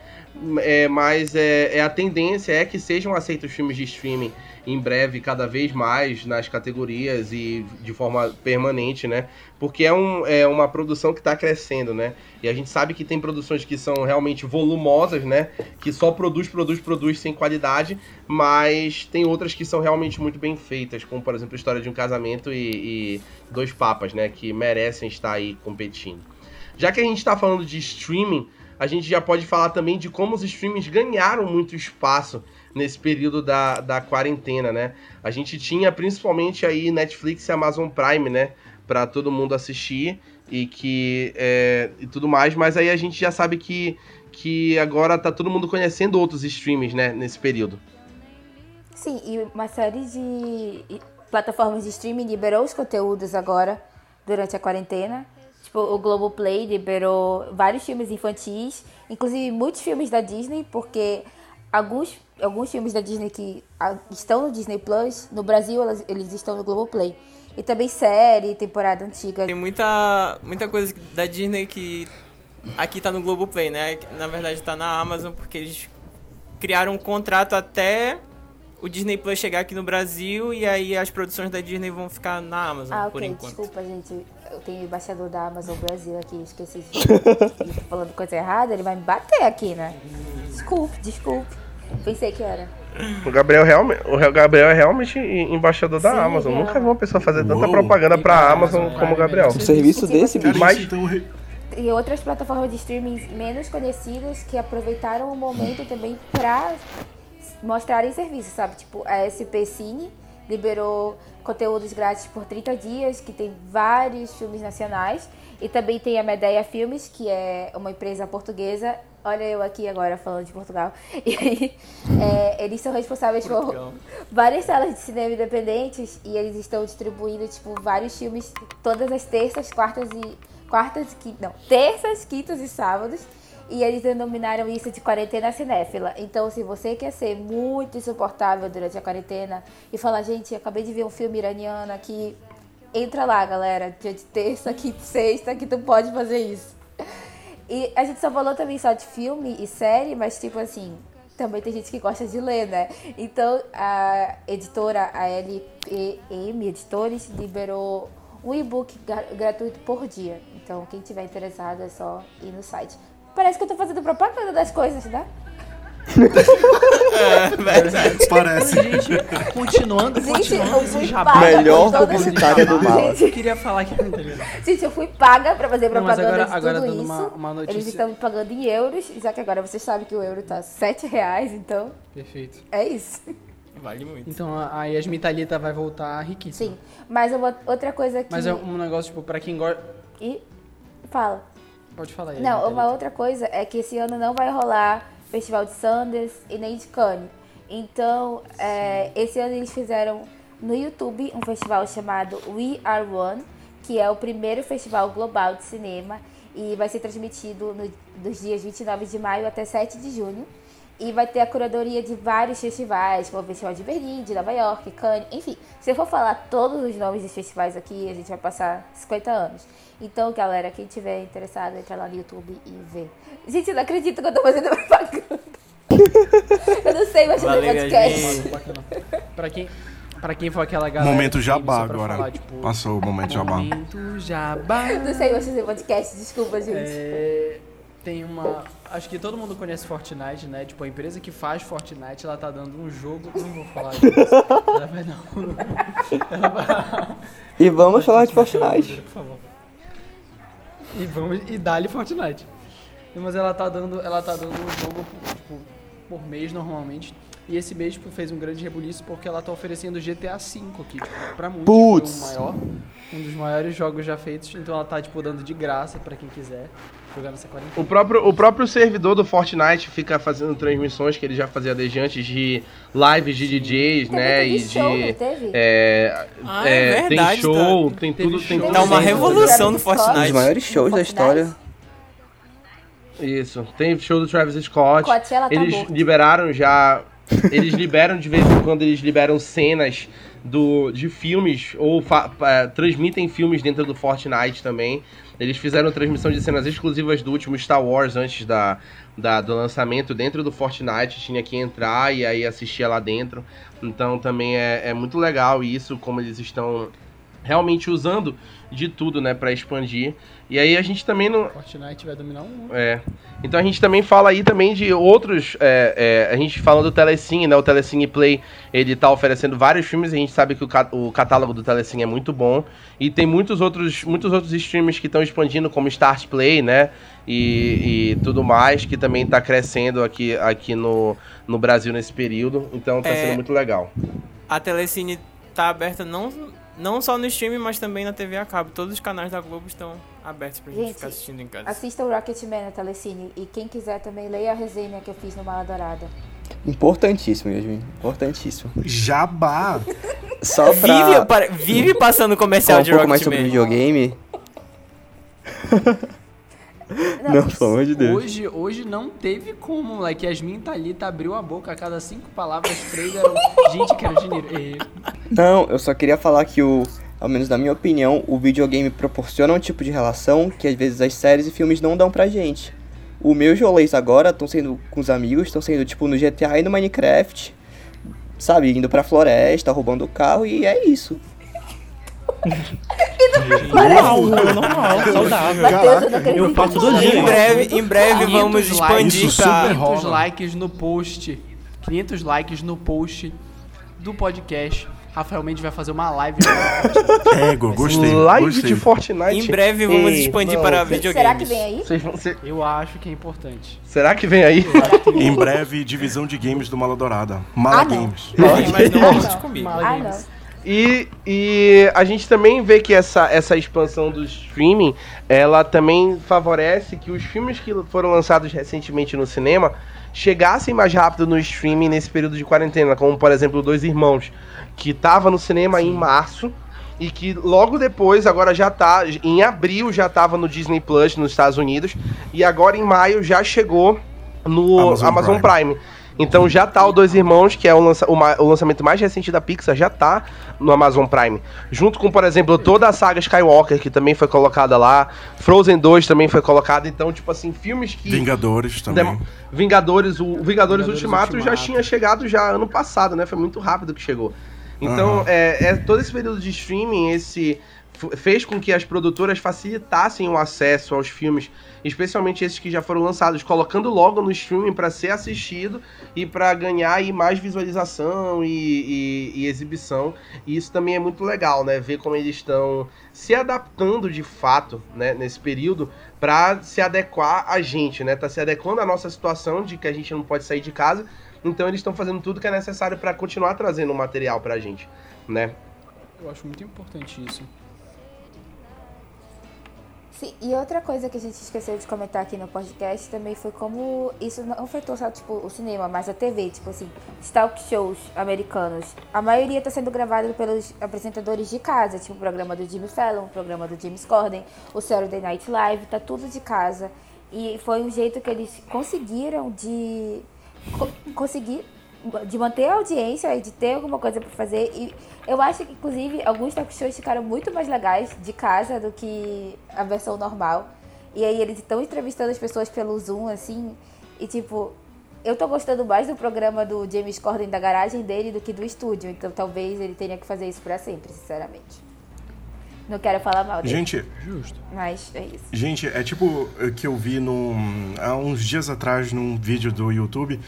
É, mas é, é a tendência é que sejam aceitos filmes de streaming em breve, cada vez mais nas categorias e de forma permanente, né? Porque é, um, é uma produção que está crescendo, né? E a gente sabe que tem produções que são realmente volumosas, né? Que só produz, produz, produz sem qualidade, mas tem outras que são realmente muito bem feitas, como por exemplo a história de um casamento e, e dois papas, né? Que merecem estar aí competindo. Já que a gente está falando de streaming, a gente já pode falar também de como os streamings ganharam muito espaço nesse período da, da quarentena, né? A gente tinha principalmente aí Netflix e Amazon Prime, né? Para todo mundo assistir. e que é, e tudo mais, mas aí a gente já sabe que, que agora tá todo mundo conhecendo outros streams, né, nesse período. Sim, e uma série de plataformas de streaming liberou os conteúdos agora durante a quarentena. Tipo, o Globoplay liberou vários filmes infantis, inclusive muitos filmes da Disney, porque alguns, alguns filmes da Disney que estão no Disney Plus, no Brasil eles estão no Globoplay. E também série, temporada antiga. Tem muita, muita coisa da Disney que aqui tá no Globoplay, né? Na verdade tá na Amazon, porque eles criaram um contrato até o Disney Plus chegar aqui no Brasil e aí as produções da Disney vão ficar na Amazon ah, por okay. enquanto. Desculpa, gente. Eu tenho embaixador da Amazon Brasil aqui, esqueci de falando coisa errada, ele vai me bater aqui, né? Desculpe, desculpe. Pensei que era. O Gabriel, realmente, o Gabriel é realmente embaixador da Sim, Amazon. É. Nunca vi uma pessoa fazer tanta Uou, propaganda pra Amazon como o Gabriel. Um serviço desse, bicho. Mas... E outras plataformas de streaming menos conhecidas que aproveitaram o momento também pra mostrarem serviço, sabe? Tipo, a SP Cine liberou conteúdos grátis por 30 dias, que tem vários filmes nacionais. E também tem a Medeia Filmes, que é uma empresa portuguesa Olha eu aqui agora falando de Portugal. E aí, é, eles são responsáveis Portugal. por várias salas de cinema independentes e eles estão distribuindo, tipo, vários filmes todas as terças, quartas e... Quartas e Não, terças, quintas e sábados. E eles denominaram isso de quarentena cinéfila. Então, se você quer ser muito insuportável durante a quarentena e falar, gente, acabei de ver um filme iraniano aqui, entra lá, galera. Dia de terça, quinta, sexta, que tu pode fazer isso. E a gente só falou também só de filme e série, mas tipo assim, também tem gente que gosta de ler, né? Então a editora, a LPM Editores, liberou um e-book gratuito por dia. Então quem tiver interessado é só ir no site. Parece que eu tô fazendo propaganda das coisas, né? é, verdade. Parece. Gente, continuando, gente, continuando esse jabá. Melhor publicitária do mal. Eu queria falar que... Gente, eu fui paga pra fazer propaganda Não, agora, de agora tudo isso. Uma, uma notícia... Eles estão me pagando em euros, já que agora vocês sabem que o euro tá 7 reais, então... Perfeito. É isso. Vale muito. Então a Yasmin Thalita vai voltar riquíssima. Sim, mas uma, outra coisa que... Mas é um negócio, tipo, pra quem gosta... E... Fala. Pode falar aí. Não, uma outra coisa é que esse ano não vai rolar Festival de Sundance e nem de Cannes. Então, é, esse ano eles fizeram no YouTube um festival chamado We Are One, que é o primeiro festival global de cinema e vai ser transmitido no, dos dias 29 de maio até 7 de junho. E vai ter a curadoria de vários festivais, como o Festival de Berlim, de Nova York, Cannes, enfim. Se eu for falar todos os nomes dos festivais aqui, a gente vai passar 50 anos. Então, galera, quem tiver interessado, entra lá no YouTube e vê. Gente, eu não acredito que eu tô fazendo propaganda. eu não sei mais fazer podcast. Pra quem, pra quem for aquela galera. Momento jabá agora. Falar, tipo, Passou o momento jabá. Momento jabá. Não sei mais fazer podcast, desculpa, gente. É, tem uma. Acho que todo mundo conhece Fortnite, né? Tipo, a empresa que faz Fortnite, ela tá dando um jogo. Não vou falar disso. ela vai. Ela vai... E vamos falar de Fortnite. Por favor. E vamos. E dá-lhe Fortnite. Mas ela tá dando, ela tá dando um jogo tipo, por mês normalmente. E esse mês tipo, fez um grande rebuliço porque ela tá oferecendo GTA V aqui, tipo, pra muitos. Putz. Um, maior, um dos maiores jogos já feitos. Então ela tá, tipo, dando de graça pra quem quiser jogar nessa quarentena. O próprio, o próprio servidor do Fortnite fica fazendo transmissões que ele já fazia desde antes de lives de DJs, né? E show, de. É, ah, é, é verdade, tem show, tá. tem tudo. Tem tá uma revolução no Fortnite. Um dos maiores shows da história. Isso. Tem show do Travis Scott. Coachella tá eles morto. liberaram já. Eles liberam de vez em quando eles liberam cenas do, de filmes ou uh, transmitem filmes dentro do Fortnite também. Eles fizeram transmissão de cenas exclusivas do último Star Wars antes da, da, do lançamento dentro do Fortnite. Tinha que entrar e aí assistia lá dentro. Então também é, é muito legal isso, como eles estão realmente usando de tudo, né, para expandir. E aí a gente também não. Fortnite vai dominar um. É. Então a gente também fala aí também de outros. É, é, a gente falando do Telecine, né? O Telecine Play, ele tá oferecendo vários filmes. A gente sabe que o, o catálogo do Telecine é muito bom. E tem muitos outros, muitos outros streams que estão expandindo, como Start Play, né? E, e, tudo mais, que também tá crescendo aqui, aqui no, no Brasil nesse período. Então tá é, sendo muito legal. A Telecine tá aberta não Não só no streaming, mas também na TV a cabo. Todos os canais da Globo estão abertos pra gente, Gente, ficar assistindo em casa. Assista o Rocketman na Telecine. E quem quiser também leia a resenha que eu fiz no Mala Dourada. Importantíssimo, Yasmin. Importantíssimo. Jabá! Só pra Vive, para- vive passando comercial um de pouco mais sobre Rocketman. videogame. Não, pelo amor de Deus. Hoje, hoje não teve como, moleque. Yasmin Thalita abriu a boca, a cada cinco palavras, três eram. Gente, quero dinheiro. E- Não, eu só queria falar que o, ao menos na minha opinião, o videogame proporciona um tipo de relação que às vezes as séries e filmes não dão pra gente. O meus rolês agora estão sendo com os amigos, estão sendo tipo no GTA e no Minecraft, sabe, indo pra floresta, roubando o carro e é isso. Normal, normal, saudável. Eu faço todo Em dia. breve, em breve 500 vamos expandir pra... super 500 rola. likes no post. 500 likes no post do podcast. Rafael Mendes vai fazer uma live. Égua, gostei. Live gostei. de Fortnite. Em breve vamos Ei, expandir não. para Será videogames. que vem aí? Vocês vão ser- Eu acho que é importante. Será que vem aí? Em breve, divisão de games do Mala Dourada. Mala Ah, não. Games. Mas não Ah, não. comigo. Mala Ah, Games. não. E, e a gente também vê que essa, essa expansão do streaming, ela também favorece que os filmes que foram lançados recentemente no cinema chegassem mais rápido no streaming nesse período de quarentena, como por exemplo Dois Irmãos, que estava no cinema em março e que logo depois, agora já tá, em abril já estava no Disney Plus nos Estados Unidos e agora em maio já chegou no Amazon Amazon, Prime. Então já tá o Dois Irmãos, que é o, lança- o ma- o lançamento mais recente da Pixar, já tá no Amazon Prime. Junto com, por exemplo, toda a saga Skywalker, que também foi colocada lá. Frozen 2 também foi colocado. Então, tipo assim, filmes que. Vingadores também. Vingadores, o Vingadores, Vingadores Ultimato, já Ultimato. tinha chegado já ano passado, né? Foi muito rápido que chegou. Então, Aham. é, é todo esse período de streaming, esse fez com que as produtoras facilitassem o acesso aos filmes, especialmente esses que já foram lançados, colocando logo no streaming para ser assistido e para ganhar aí mais visualização e, e- e exibição. E isso também é muito legal, né? Ver como eles estão se adaptando de fato, né, nesse período, para se adequar a gente, né? Tá se adequando à nossa situação de que a gente não pode sair de casa. Então eles estão fazendo tudo que é necessário para continuar trazendo material pra gente, né? Eu acho muito importante isso. Sim, e outra coisa que a gente esqueceu de comentar aqui no podcast também foi como isso não afetou só tipo, o cinema, mas a TV, tipo assim, talk shows americanos. A maioria está sendo gravado pelos apresentadores de casa, tipo o programa do Jimmy Fallon, o programa do James Corden, o Saturday Night Live, tá tudo de casa. E foi um jeito que eles conseguiram de co- conseguir de manter a audiência e de ter alguma coisa pra fazer. E eu acho que, inclusive, alguns talk shows ficaram muito mais legais de casa do que a versão normal. E aí eles estão entrevistando as pessoas pelo Zoom, assim, e tipo, eu tô gostando mais do programa do James Corden da garagem dele do que do estúdio. Então talvez ele tenha que fazer isso pra sempre, sinceramente. Não quero falar mal dele, Gente, Justo. mas é isso. Gente, é tipo que eu vi num, há uns dias atrás num vídeo do YouTube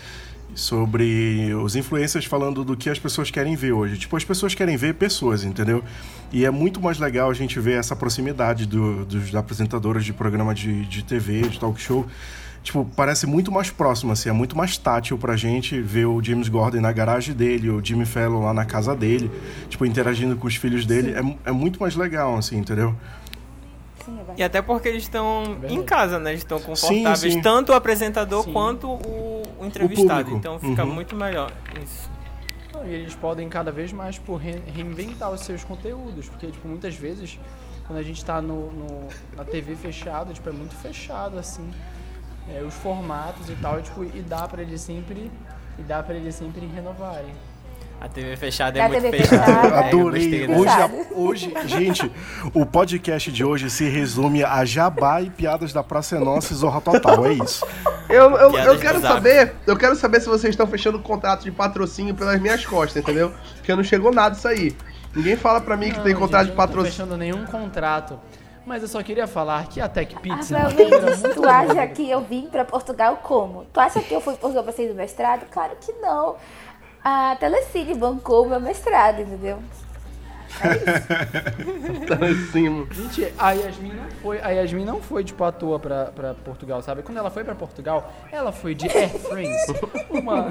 sobre os influencers falando do que as pessoas querem ver hoje. Tipo, as pessoas querem ver pessoas, entendeu? E é muito mais legal a gente ver essa proximidade do- dos apresentadores de programa de, de TV, de talk show. Tipo, parece muito mais próximo, assim, é muito mais tátil pra gente ver o James Gordon na garagem dele, o Jimmy Fallon lá na casa dele, tipo, interagindo com os filhos dele. É, é muito mais legal, assim, entendeu? Sim, é verdade. E até porque eles estão Verdade. em casa, né? Eles estão confortáveis, sim. tanto o apresentador Sim. quanto o, o entrevistado. público. então fica Uhum. muito melhor. Isso. Não, E eles podem cada vez mais tipo, re- reinventar os seus conteúdos, porque tipo, muitas vezes quando a gente tá no, no- na TV fechada, tipo, é muito fechado assim, é, os formatos e tal, e, tipo, e dá pra eles sempre e dá para eles sempre renovarem. A TV fechada é A muito TV fechada. fechada. É, Adorei. Hoje, a- hoje, gente, o podcast de hoje se resume a jabá e piadas da Praça é Nossa e Zorra Total. É isso. Eu, eu, eu quero saber, eu quero saber se vocês estão fechando contrato de patrocínio pelas minhas costas, entendeu? Porque não chegou nada isso aí. Ninguém fala pra mim que Não, tem gente, contrato eu de Não tô patrocínio. fechando nenhum contrato. Mas eu só queria falar que a Tech Pizza. Rafael Mendes, tu acha que eu vim pra Portugal como? Tu acha que eu fui porque eu passei do mestrado? Claro que não. A Telecine bancou o meu mestrado, entendeu? Em cima. Gente, a Yasmin não foi, a Yasmin não foi tipo à toa pra, pra Portugal, sabe? Quando ela foi pra Portugal, ela foi de Air France, uma,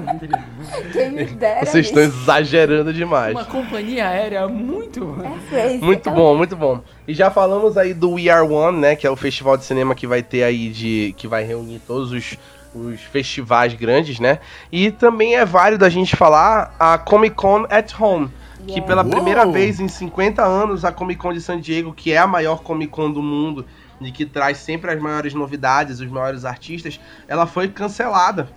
Quem me dera Vocês estão isso. exagerando demais. uma companhia aérea muito. É crazy. Muito Aquela- bom, muito bom. E já falamos aí do We Are One, né? Que é o festival de cinema que vai ter aí de. que vai reunir todos os, os festivais grandes, né? E também é válido a gente falar a Comic Con at Home. Que Yeah. pela Uou! primeira vez em 50 anos, a Comic Con de San Diego, que é a maior Comic Con do mundo, e que traz sempre as maiores novidades, os maiores artistas, ela foi cancelada.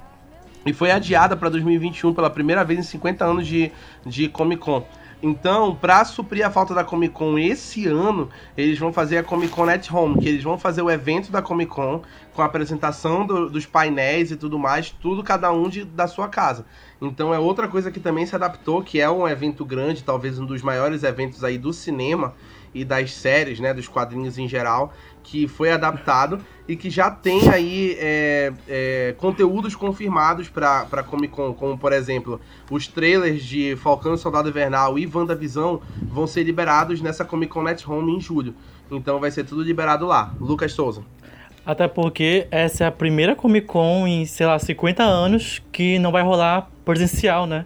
E foi adiada para 2021 pela primeira vez em 50 anos de, de Comic Con. Então, para suprir a falta da Comic Con esse ano, eles vão fazer a Comic Con at Home, que eles vão fazer o evento da Comic Con com a apresentação do- dos painéis e tudo mais, tudo cada um de, da sua casa. Então é outra coisa que também se adaptou, que é um evento grande, talvez um dos maiores eventos aí do cinema e das séries, né, dos quadrinhos em geral, que foi adaptado e que já tem aí é, é, conteúdos confirmados para Comic Con, como por exemplo, os trailers de Falcão Soldado Invernal e WandaVisão vão ser liberados nessa Comic Con at Home em julho. Então vai ser tudo liberado lá. Lucas Souza. Até porque essa é a primeira Comic Con em, sei lá, 50 anos que não vai rolar presencial, né?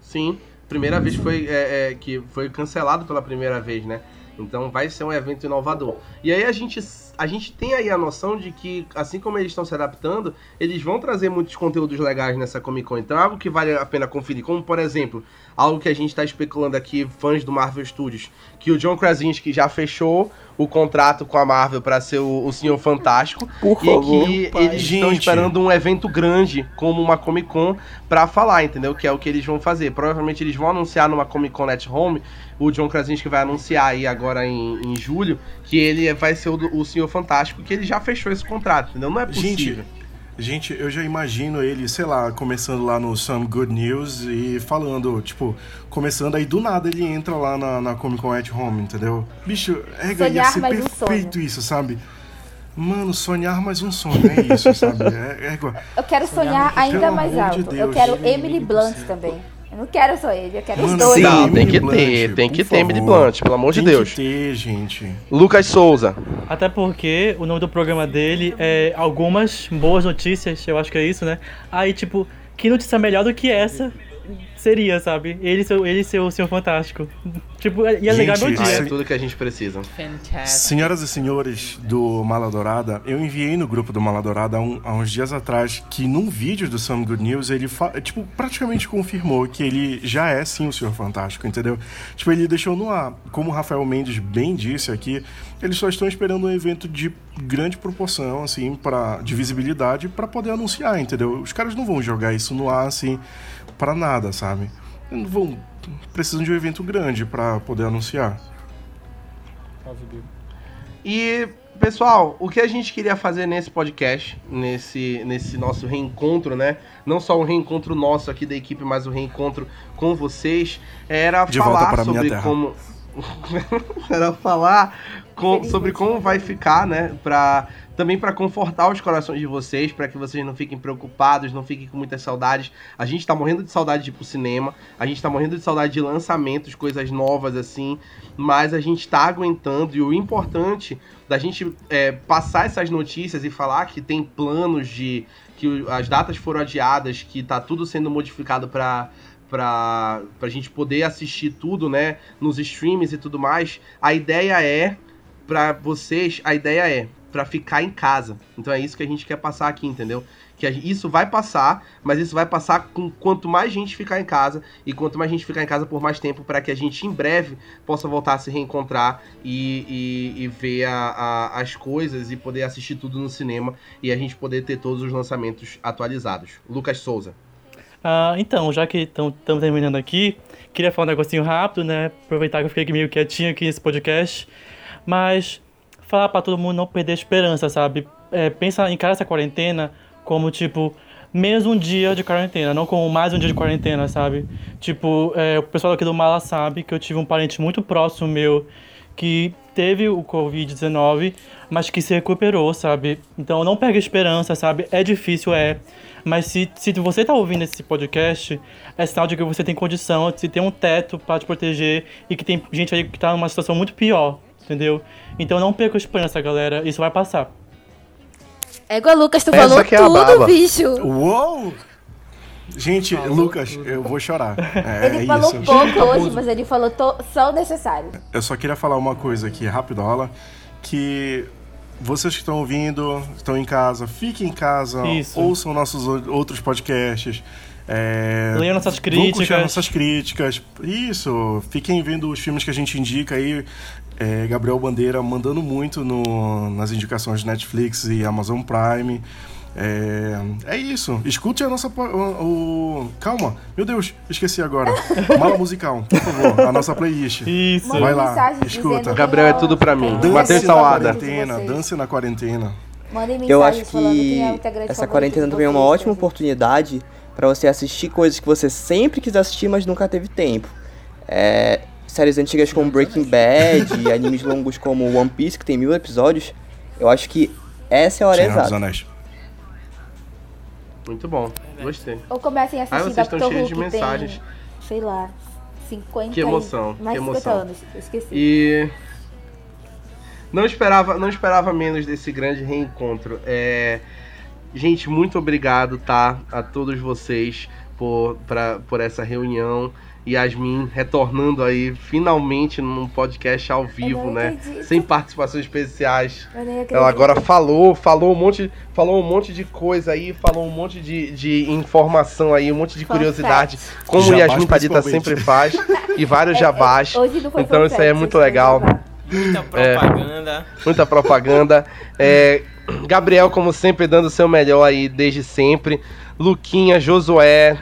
Sim, primeira vez foi, é, é, que foi cancelado pela primeira vez, né? Então vai ser um evento inovador. E aí a gente, a gente tem aí a noção de que, assim como eles estão se adaptando, eles vão trazer muitos conteúdos legais nessa Comic Con. Então é algo que vale a pena conferir. Como, por exemplo, algo que a gente está especulando aqui, fãs do Marvel Studios, que o John Krasinski já fechou o contrato com a Marvel para ser o, o Senhor Fantástico. Por e favor. que pai. eles estão Gente. esperando um evento grande, como uma Comic Con, pra falar, entendeu? Que é o que eles vão fazer. Provavelmente eles vão anunciar numa Comic Con at Home, o John Krasinski vai anunciar aí agora em, em julho, que ele vai ser o, o Senhor Fantástico, que ele já fechou esse contrato, entendeu? Não é possível. Gente, eu já imagino ele, sei lá, começando lá no Some Good News e falando, tipo, começando aí do nada ele entra lá na, na Comic Con at Home, entendeu? Bicho, é, ia Sonhar ser um perfeito sonho. isso, sabe? Mano, sonhar mais um sonho, é isso, sabe? É, é igual. Eu quero sonhar Pelo ainda mais amor de alto. eu Deus, quero gente Emily Blunt também. Eu não quero só ele, eu quero os Mano, dois. sim. Não, tem que ter, tem que ter Emily. Blunt, pelo amor de Tem Deus. que ter, gente. Lucas Souza. Até porque o nome do programa dele é Algumas Boas Notícias, eu acho que é isso, né? Aí, tipo, que notícia melhor do que essa seria, sabe? Ele ser, ele ser o Senhor Fantástico. Tipo, ia ligar meu Gente, Ah, dia. é tudo que a gente precisa. Fantastic. Senhoras e senhores do Mala Dourada, eu enviei no grupo do Mala Dourada há, um- há uns dias atrás que num vídeo do Some Good News ele fa- tipo, praticamente confirmou que ele já é sim o Senhor Fantástico, entendeu? Tipo, ele deixou no ar. Como o Rafael Mendes bem disse aqui, eles só estão esperando um evento de grande proporção, assim, pra, de visibilidade para poder anunciar, entendeu? Os caras não vão jogar isso no ar, assim, para nada, sabe? Não vão. Precisam de um evento grande para poder anunciar. E, pessoal, o que a gente queria fazer nesse podcast, nesse, nesse nosso reencontro, né? Não só o reencontro nosso aqui da equipe, mas o reencontro com vocês, era De volta falar para sobre terra. como. era falar com- sobre como vai ficar, né? Pra, também para confortar os corações de vocês, para que vocês não fiquem preocupados, não fiquem com muitas saudades. A gente tá morrendo de saudade de ir pro cinema, a gente tá morrendo de saudade de lançamentos, coisas novas assim, mas a gente tá aguentando e o importante da gente é, passar essas notícias e falar que tem planos de que as datas foram adiadas, que tá tudo sendo modificado para pra, pra gente poder assistir tudo, né, nos streams e tudo mais. A ideia é para vocês, a ideia é para ficar em casa. Então é isso que a gente quer passar aqui, entendeu? Que a- isso vai passar, mas isso vai passar com quanto mais gente ficar em casa e quanto mais gente ficar em casa por mais tempo, para que a gente em breve possa voltar a se reencontrar e, e, e ver a- a- as coisas e poder assistir tudo no cinema e a gente poder ter todos os lançamentos atualizados. Lucas Souza. Ah, então, já que estamos terminando aqui, queria falar um negocinho rápido, né? Aproveitar que eu fiquei meio quietinho aqui nesse podcast. Mas falar pra todo mundo não perder a esperança, sabe? É, pensa, encara essa quarentena como, tipo, menos um dia de quarentena, não como mais um dia de quarentena, sabe? Tipo, é, o pessoal aqui do Mala sabe que eu tive um parente muito próximo meu que teve o Covid-19, mas que se recuperou, sabe? Então não pega esperança, sabe? É difícil, é. Mas se, se você tá ouvindo esse podcast, é sinal de que você tem condição, se tem um teto para te proteger e que tem gente aí que tá numa situação muito pior, entendeu? Então não perca a esperança, galera. Isso vai passar. Égua Lucas, tu Essa falou que é tudo, bicho. Uou! Gente, Lucas, eu vou chorar. É, Ele é falou isso. pouco hoje, mas ele falou to- só o necessário. Eu só queria falar uma coisa aqui, rapidola, que vocês que estão ouvindo, estão em casa, fiquem em casa, Isso. ouçam nossos outros podcasts. É, Leiam nossas vão críticas. nossas críticas. Isso, fiquem vendo os filmes que a gente indica aí. É, Gabriel Bandeira mandando muito no- nas indicações de Netflix e Amazon Prime. É, é isso. Escute a nossa. O, o- calma, meu Deus, esqueci agora. Mala musical, por favor, a nossa playlist. Isso. Manda Vai lá, escuta. Gabriel é tudo pra mim. Dance na Salada. quarentena, dance na quarentena. Eu acho é que essa quarentena também é uma ótima oportunidade para você assistir coisas que você sempre quis assistir, mas nunca teve tempo. É, séries antigas como Breaking Bad, e animes longos como One Piece, que tem mil episódios. Eu acho que essa é a hora Senhor dos exata. Anéis. Muito bom. Gostei. Ou comecem a assistir Aí vocês estão Dr. cheios Who, de que mensagens. tem, sei lá, 50 Que emoção, e mais que de 50 emoção. anos. Eu esqueci. E não esperava, não esperava menos desse grande reencontro. É, gente, muito obrigado, tá, a todos vocês por, pra, por essa reunião. Yasmin retornando aí finalmente num podcast ao vivo, né? acredito. Sem participações especiais. Ela agora falou, falou um monte, falou um monte de coisa aí, falou um monte de, de informação aí, um monte de curiosidade, como o Jabás, Yasmin Padita sempre faz, e vários É, é, jabás. hoje não foi Então isso aí é muito legal. Muita propaganda. muita propaganda. É, Gabriel, como sempre, dando o seu melhor aí desde sempre. Luquinha, Josué,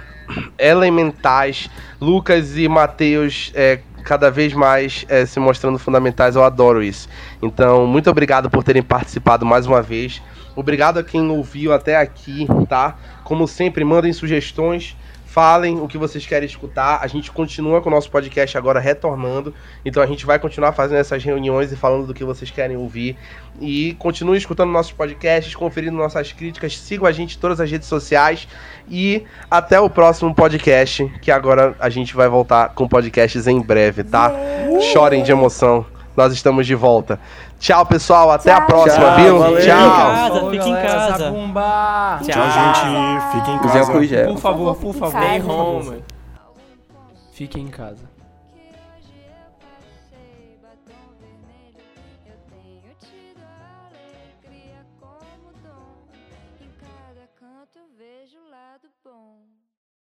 Elementais, Lucas e Matheus, é, cada vez mais é, se mostrando fundamentais. Eu adoro isso. Então, muito obrigado por terem participado mais uma vez. Obrigado a quem ouviu até aqui, tá? Como sempre, mandem sugestões. Falem o que vocês querem escutar. A gente continua com o nosso podcast agora retornando. Então a gente vai continuar fazendo essas reuniões e falando do que vocês querem ouvir. E continue escutando nossos podcasts, conferindo nossas críticas. Sigam a gente em todas as redes sociais. E até o próximo podcast, que agora a gente vai voltar com podcasts em breve, tá? Chorem de emoção. Nós estamos de volta. Tchau, pessoal. Até a Tchau. próxima, Tchau, viu? valeu. Fique em Tchau. casa, fique em casa. Tchau. Tchau, gente. Fiquem em Usem casa. Por favor, por favor. Stay home. Fiquem em casa.